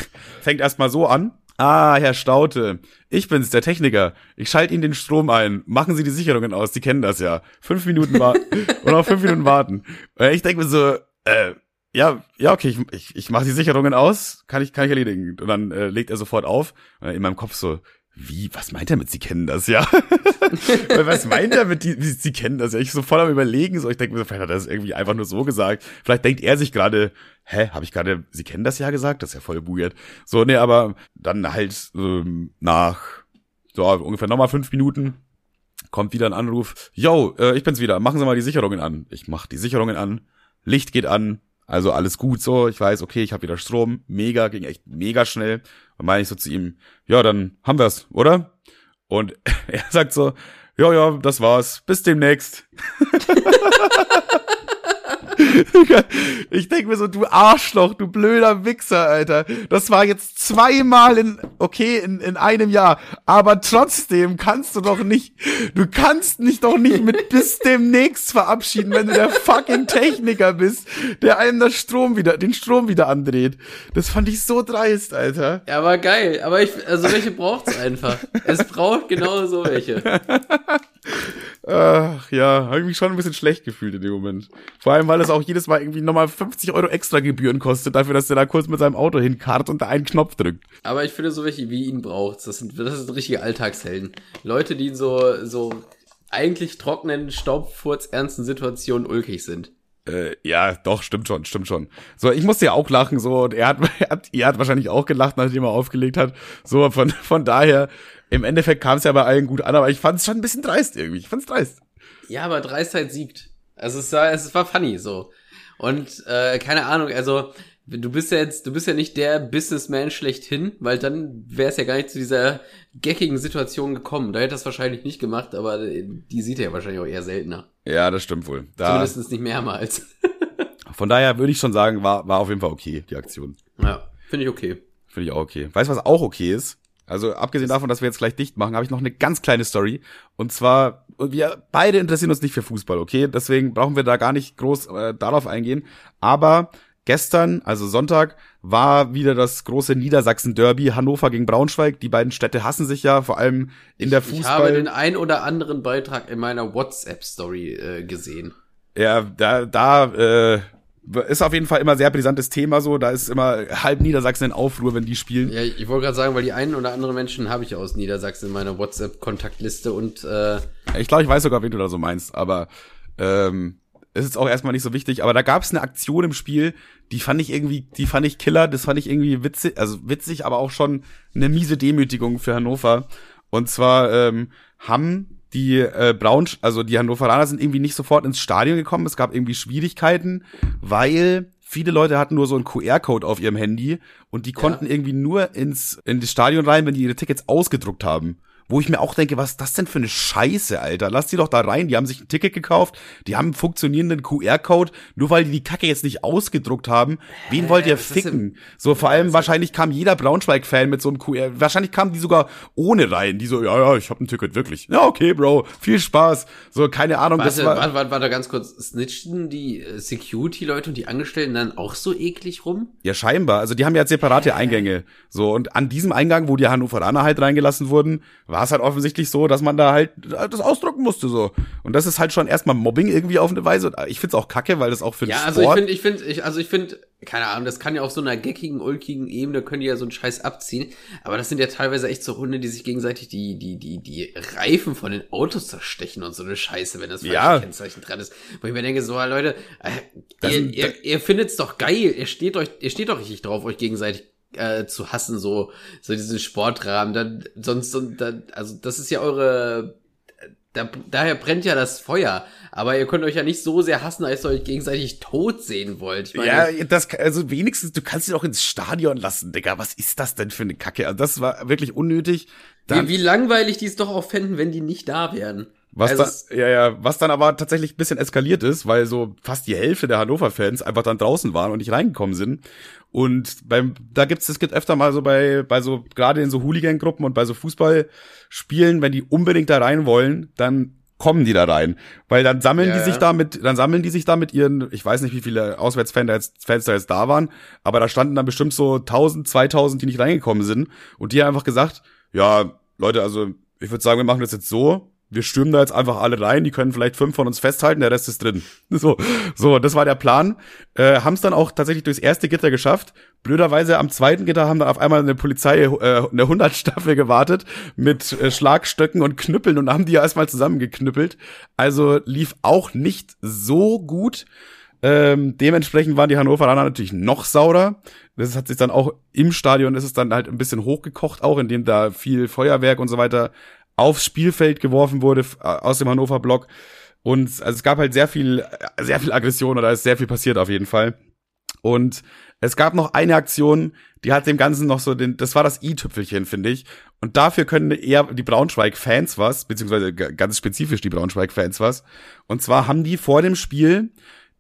fängt erstmal so an. Ah, Herr Staute, ich bin's, der Techniker. Ich schalte Ihnen den Strom ein. Machen Sie die Sicherungen aus, die kennen das ja. Fünf Minuten warten und noch fünf Minuten warten. Und ich denke mir so, äh, ja, ja, okay, ich, ich, ich mache die Sicherungen aus, kann ich, kann ich erledigen. Und dann äh, legt er sofort auf. Und in meinem Kopf so, wie, was meint er mit, Sie kennen das ja? was meint er mit, die, Sie kennen das ja? Ich so voll am überlegen, so ich denke mir, vielleicht hat er das irgendwie einfach nur so gesagt. Vielleicht denkt er sich gerade, hä, habe ich gerade, Sie kennen das ja gesagt? Das ist ja voll weird. So, nee, aber dann halt ähm, nach so ungefähr nochmal fünf Minuten kommt wieder ein Anruf. Yo, äh, ich bin's wieder. Machen Sie mal die Sicherungen an. Ich mach die Sicherungen an. Licht geht an. Also alles gut so. Ich weiß, okay, ich habe wieder Strom. Mega, ging echt mega schnell. Und meine ich so zu ihm, ja, dann haben wir's, oder? Und er sagt so, ja, ja, das war's. Bis demnächst. ich denke mir so, du Arschloch, du blöder Wichser, Alter. Das war jetzt zweimal in, okay, in, in einem Jahr. Aber trotzdem kannst du doch nicht, du kannst nicht doch nicht mit bis demnächst verabschieden, wenn du der fucking Techniker bist, der einem das Strom wieder, den Strom wieder andreht. Das fand ich so dreist, Alter. Ja, aber geil. Aber ich, also welche braucht's einfach? Es braucht genau so welche. Ach ja, habe ich mich schon ein bisschen schlecht gefühlt in dem Moment. Vor allem, weil es auch jedes Mal irgendwie nochmal 50 Euro extra Gebühren kostet, dafür, dass der da kurz mit seinem Auto hinkarrt und da einen Knopf drückt. Aber ich finde, so welche wie ihn braucht's. Das sind, das sind richtige Alltagshelden. Leute, die in so, so eigentlich trockenen, staubfurzernsten Situationen ulkig sind. Äh, ja, doch, stimmt schon, stimmt schon. So, ich musste ja auch lachen, so, und er hat, er hat, er hat wahrscheinlich auch gelacht, nachdem er aufgelegt hat. So, von, von daher, im Endeffekt kam es ja bei allen gut an, aber ich fand es schon ein bisschen dreist irgendwie. Ich fand's dreist. Ja, aber Dreistheit siegt. Also es war, es war funny so. Und äh, keine Ahnung, also du bist ja jetzt, du bist ja nicht der Businessman schlechthin, weil dann wäre es ja gar nicht zu dieser geckigen Situation gekommen. Da hätte es wahrscheinlich nicht gemacht, aber die sieht er ja wahrscheinlich auch eher seltener. Ja, das stimmt wohl. Da, Zumindest nicht mehrmals. von daher würde ich schon sagen, war, war auf jeden Fall okay, die Aktion. Ja, finde ich okay. Finde ich auch okay. Weißt du, was auch okay ist? Also abgesehen davon, dass wir jetzt gleich dicht machen, habe ich noch eine ganz kleine Story. Und zwar, wir beide interessieren uns nicht für Fußball, okay? Deswegen brauchen wir da gar nicht groß äh, darauf eingehen. Aber gestern, also Sonntag, war wieder das große Niedersachsen-Derby, Hannover gegen Braunschweig. Die beiden Städte hassen sich ja, vor allem in der Fußball. Ich habe den ein oder anderen Beitrag in meiner WhatsApp-Story äh, gesehen. Ja, da, da, äh, ist auf jeden Fall immer sehr brisantes Thema so. Da ist immer halb Niedersachsen in Aufruhr, wenn die spielen. Ja, ich wollte gerade sagen, weil die einen oder anderen Menschen habe ich aus Niedersachsen in meiner WhatsApp-Kontaktliste und äh Ich glaube, ich weiß sogar, wen du da so meinst, aber ähm, es ist auch erstmal nicht so wichtig. Aber da gab es eine Aktion im Spiel, die fand ich irgendwie, die fand ich killer, das fand ich irgendwie witzig, also witzig, aber auch schon eine miese Demütigung für Hannover. Und zwar ähm, haben die äh, Braun, also die Hannoveraner sind irgendwie nicht sofort ins Stadion gekommen. Es gab irgendwie Schwierigkeiten, weil viele Leute hatten nur so einen QR-Code auf ihrem Handy und die konnten ja. irgendwie nur ins in das Stadion rein, wenn die ihre Tickets ausgedruckt haben wo ich mir auch denke, was ist das denn für eine Scheiße, Alter? Lass die doch da rein. Die haben sich ein Ticket gekauft, die haben einen funktionierenden QR-Code, nur weil die die Kacke jetzt nicht ausgedruckt haben. Wen Hä, wollt ihr ficken? So, vor allem wahrscheinlich kam jeder Braunschweig-Fan mit so einem QR, wahrscheinlich kamen die sogar ohne rein, die so, ja, ja, ich hab ein Ticket, wirklich. Ja, okay, Bro, viel Spaß. So, keine Ahnung. Warte, das war, warte, warte, warte ganz kurz, snitchten die äh, Security-Leute und die Angestellten dann auch so eklig rum? Ja, scheinbar. Also die haben ja separate Eingänge. So, und an diesem Eingang, wo die Hannoveraner halt reingelassen wurden, war es halt offensichtlich so, dass man da halt das ausdrucken musste so. Und das ist halt schon erstmal Mobbing irgendwie auf eine Weise. Ich find's auch kacke, weil das auch für den Ja, also ich finde, ich finde, ich, also ich finde, keine Ahnung, das kann ja auf so einer geckigen, ulkigen Ebene können die ja so einen Scheiß abziehen. Aber das sind ja teilweise echt so Hunde, die sich gegenseitig die, die, die, die Reifen von den Autos zerstechen und so eine Scheiße, wenn das falsche ja. Kennzeichen dran ist. Wo ich mir denke, so, Leute, äh, ihr, ihr, ihr findet's doch geil, ihr steht euch, ihr steht doch richtig drauf, euch gegenseitig äh, zu hassen, so, so diesen Sportrahmen. Dann, sonst, dann, also das ist ja eure, da, daher brennt ja das Feuer. Aber ihr könnt euch ja nicht so sehr hassen, als ihr euch gegenseitig tot sehen wollt. Meine, ja, das, also wenigstens, du kannst sie doch ins Stadion lassen, Digga. Was ist das denn für eine Kacke? Also das war wirklich unnötig. Dann, wie, wie langweilig die es doch auch fänden, wenn die nicht da wären. Was also dann, ja, ja, was dann aber tatsächlich ein bisschen eskaliert ist, weil so fast die Hälfte der Hannover-Fans einfach dann draußen waren und nicht reingekommen sind. Und beim, da gibt's, es gibt öfter mal so bei, bei so, gerade in so Hooligan-Gruppen und bei so Fußballspielen, wenn die unbedingt da rein wollen, dann kommen die da rein. Weil dann sammeln ja, die sich da mit, dann sammeln die sich da mit ihren, ich weiß nicht, wie viele Auswärtsfans da jetzt, Fans da jetzt da waren, aber da standen dann bestimmt so 1000, 2000, die nicht reingekommen sind. Und die haben einfach gesagt, ja, Leute, also, ich würde sagen, wir machen das jetzt so, wir stürmen da jetzt einfach alle rein, die können vielleicht fünf von uns festhalten, der Rest ist drin. So, so, das war der Plan. Äh, haben es dann auch tatsächlich durchs erste Gitter geschafft. Blöderweise am zweiten Gitter haben dann auf einmal eine Polizei äh, eine Hundertstaffel gewartet mit äh, Schlagstöcken und Knüppeln und haben die ja erstmal zusammengeknüppelt. Also lief auch nicht so gut. Ähm, dementsprechend waren die Hannoveraner natürlich noch saurer. Das hat sich dann auch im Stadion ist es dann halt ein bisschen hochgekocht, auch indem da viel Feuerwerk und so weiter aufs Spielfeld geworfen wurde äh, aus dem Hannover Block. Und also es gab halt sehr viel, äh, sehr viel Aggression oder ist sehr viel passiert auf jeden Fall. Und es gab noch eine Aktion, die hat dem Ganzen noch so den, das war das i-Tüpfelchen, finde ich. Und dafür können eher die Braunschweig-Fans was, beziehungsweise ganz spezifisch die Braunschweig-Fans was. Und zwar haben die vor dem Spiel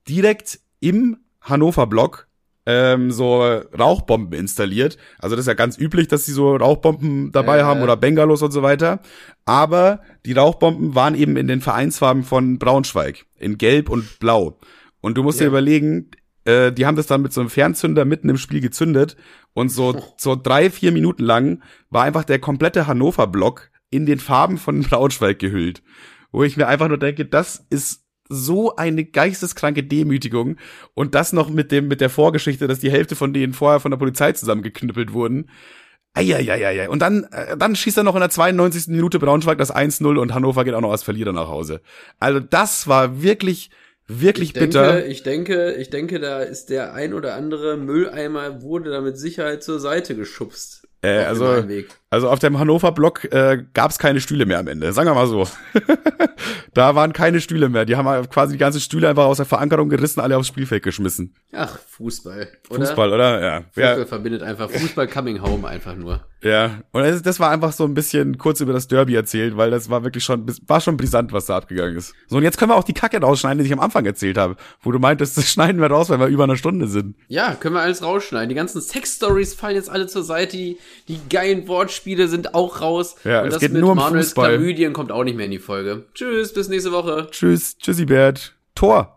direkt im Hannover-Block ähm, so Rauchbomben installiert. Also das ist ja ganz üblich, dass sie so Rauchbomben dabei äh. haben oder Bengalos und so weiter. Aber die Rauchbomben waren eben in den Vereinsfarben von Braunschweig, in Gelb und Blau. Und du musst ja. dir überlegen, äh, die haben das dann mit so einem Fernzünder mitten im Spiel gezündet und so oh. so drei vier Minuten lang war einfach der komplette Hannover-Block in den Farben von Braunschweig gehüllt. Wo ich mir einfach nur denke, das ist so eine geisteskranke Demütigung und das noch mit dem mit der Vorgeschichte, dass die Hälfte von denen vorher von der Polizei zusammengeknüppelt wurden. Eieieiei. Und dann, äh, dann schießt er noch in der 92. Minute Braunschweig das 1-0 und Hannover geht auch noch als Verlierer nach Hause. Also das war wirklich, wirklich ich denke, bitter. Ich denke, ich denke, da ist der ein oder andere Mülleimer wurde da mit Sicherheit zur Seite geschubst. Äh, also, also auf dem Hannover-Block äh, gab es keine Stühle mehr am Ende, sagen wir mal so. da waren keine Stühle mehr. Die haben quasi die ganzen Stühle einfach aus der Verankerung gerissen, alle aufs Spielfeld geschmissen. Ach, Fußball. Oder? Fußball, oder? Ja. Fußball ja. verbindet einfach Fußball coming home einfach nur. Ja, und das, das war einfach so ein bisschen kurz über das Derby erzählt, weil das war wirklich schon, war schon brisant, was da abgegangen ist. So, und jetzt können wir auch die Kacke rausschneiden, die ich am Anfang erzählt habe, wo du meintest, das schneiden wir raus, weil wir über eine Stunde sind. Ja, können wir alles rausschneiden. Die ganzen Sex-Stories fallen jetzt alle zur Seite, die, die geilen Wortspiele sind auch raus. Ja, und es das geht mit nur um Manuels Fußball. Klamydien kommt auch nicht mehr in die Folge. Tschüss, bis nächste Woche. Tschüss, tschüssi Bert. Tor.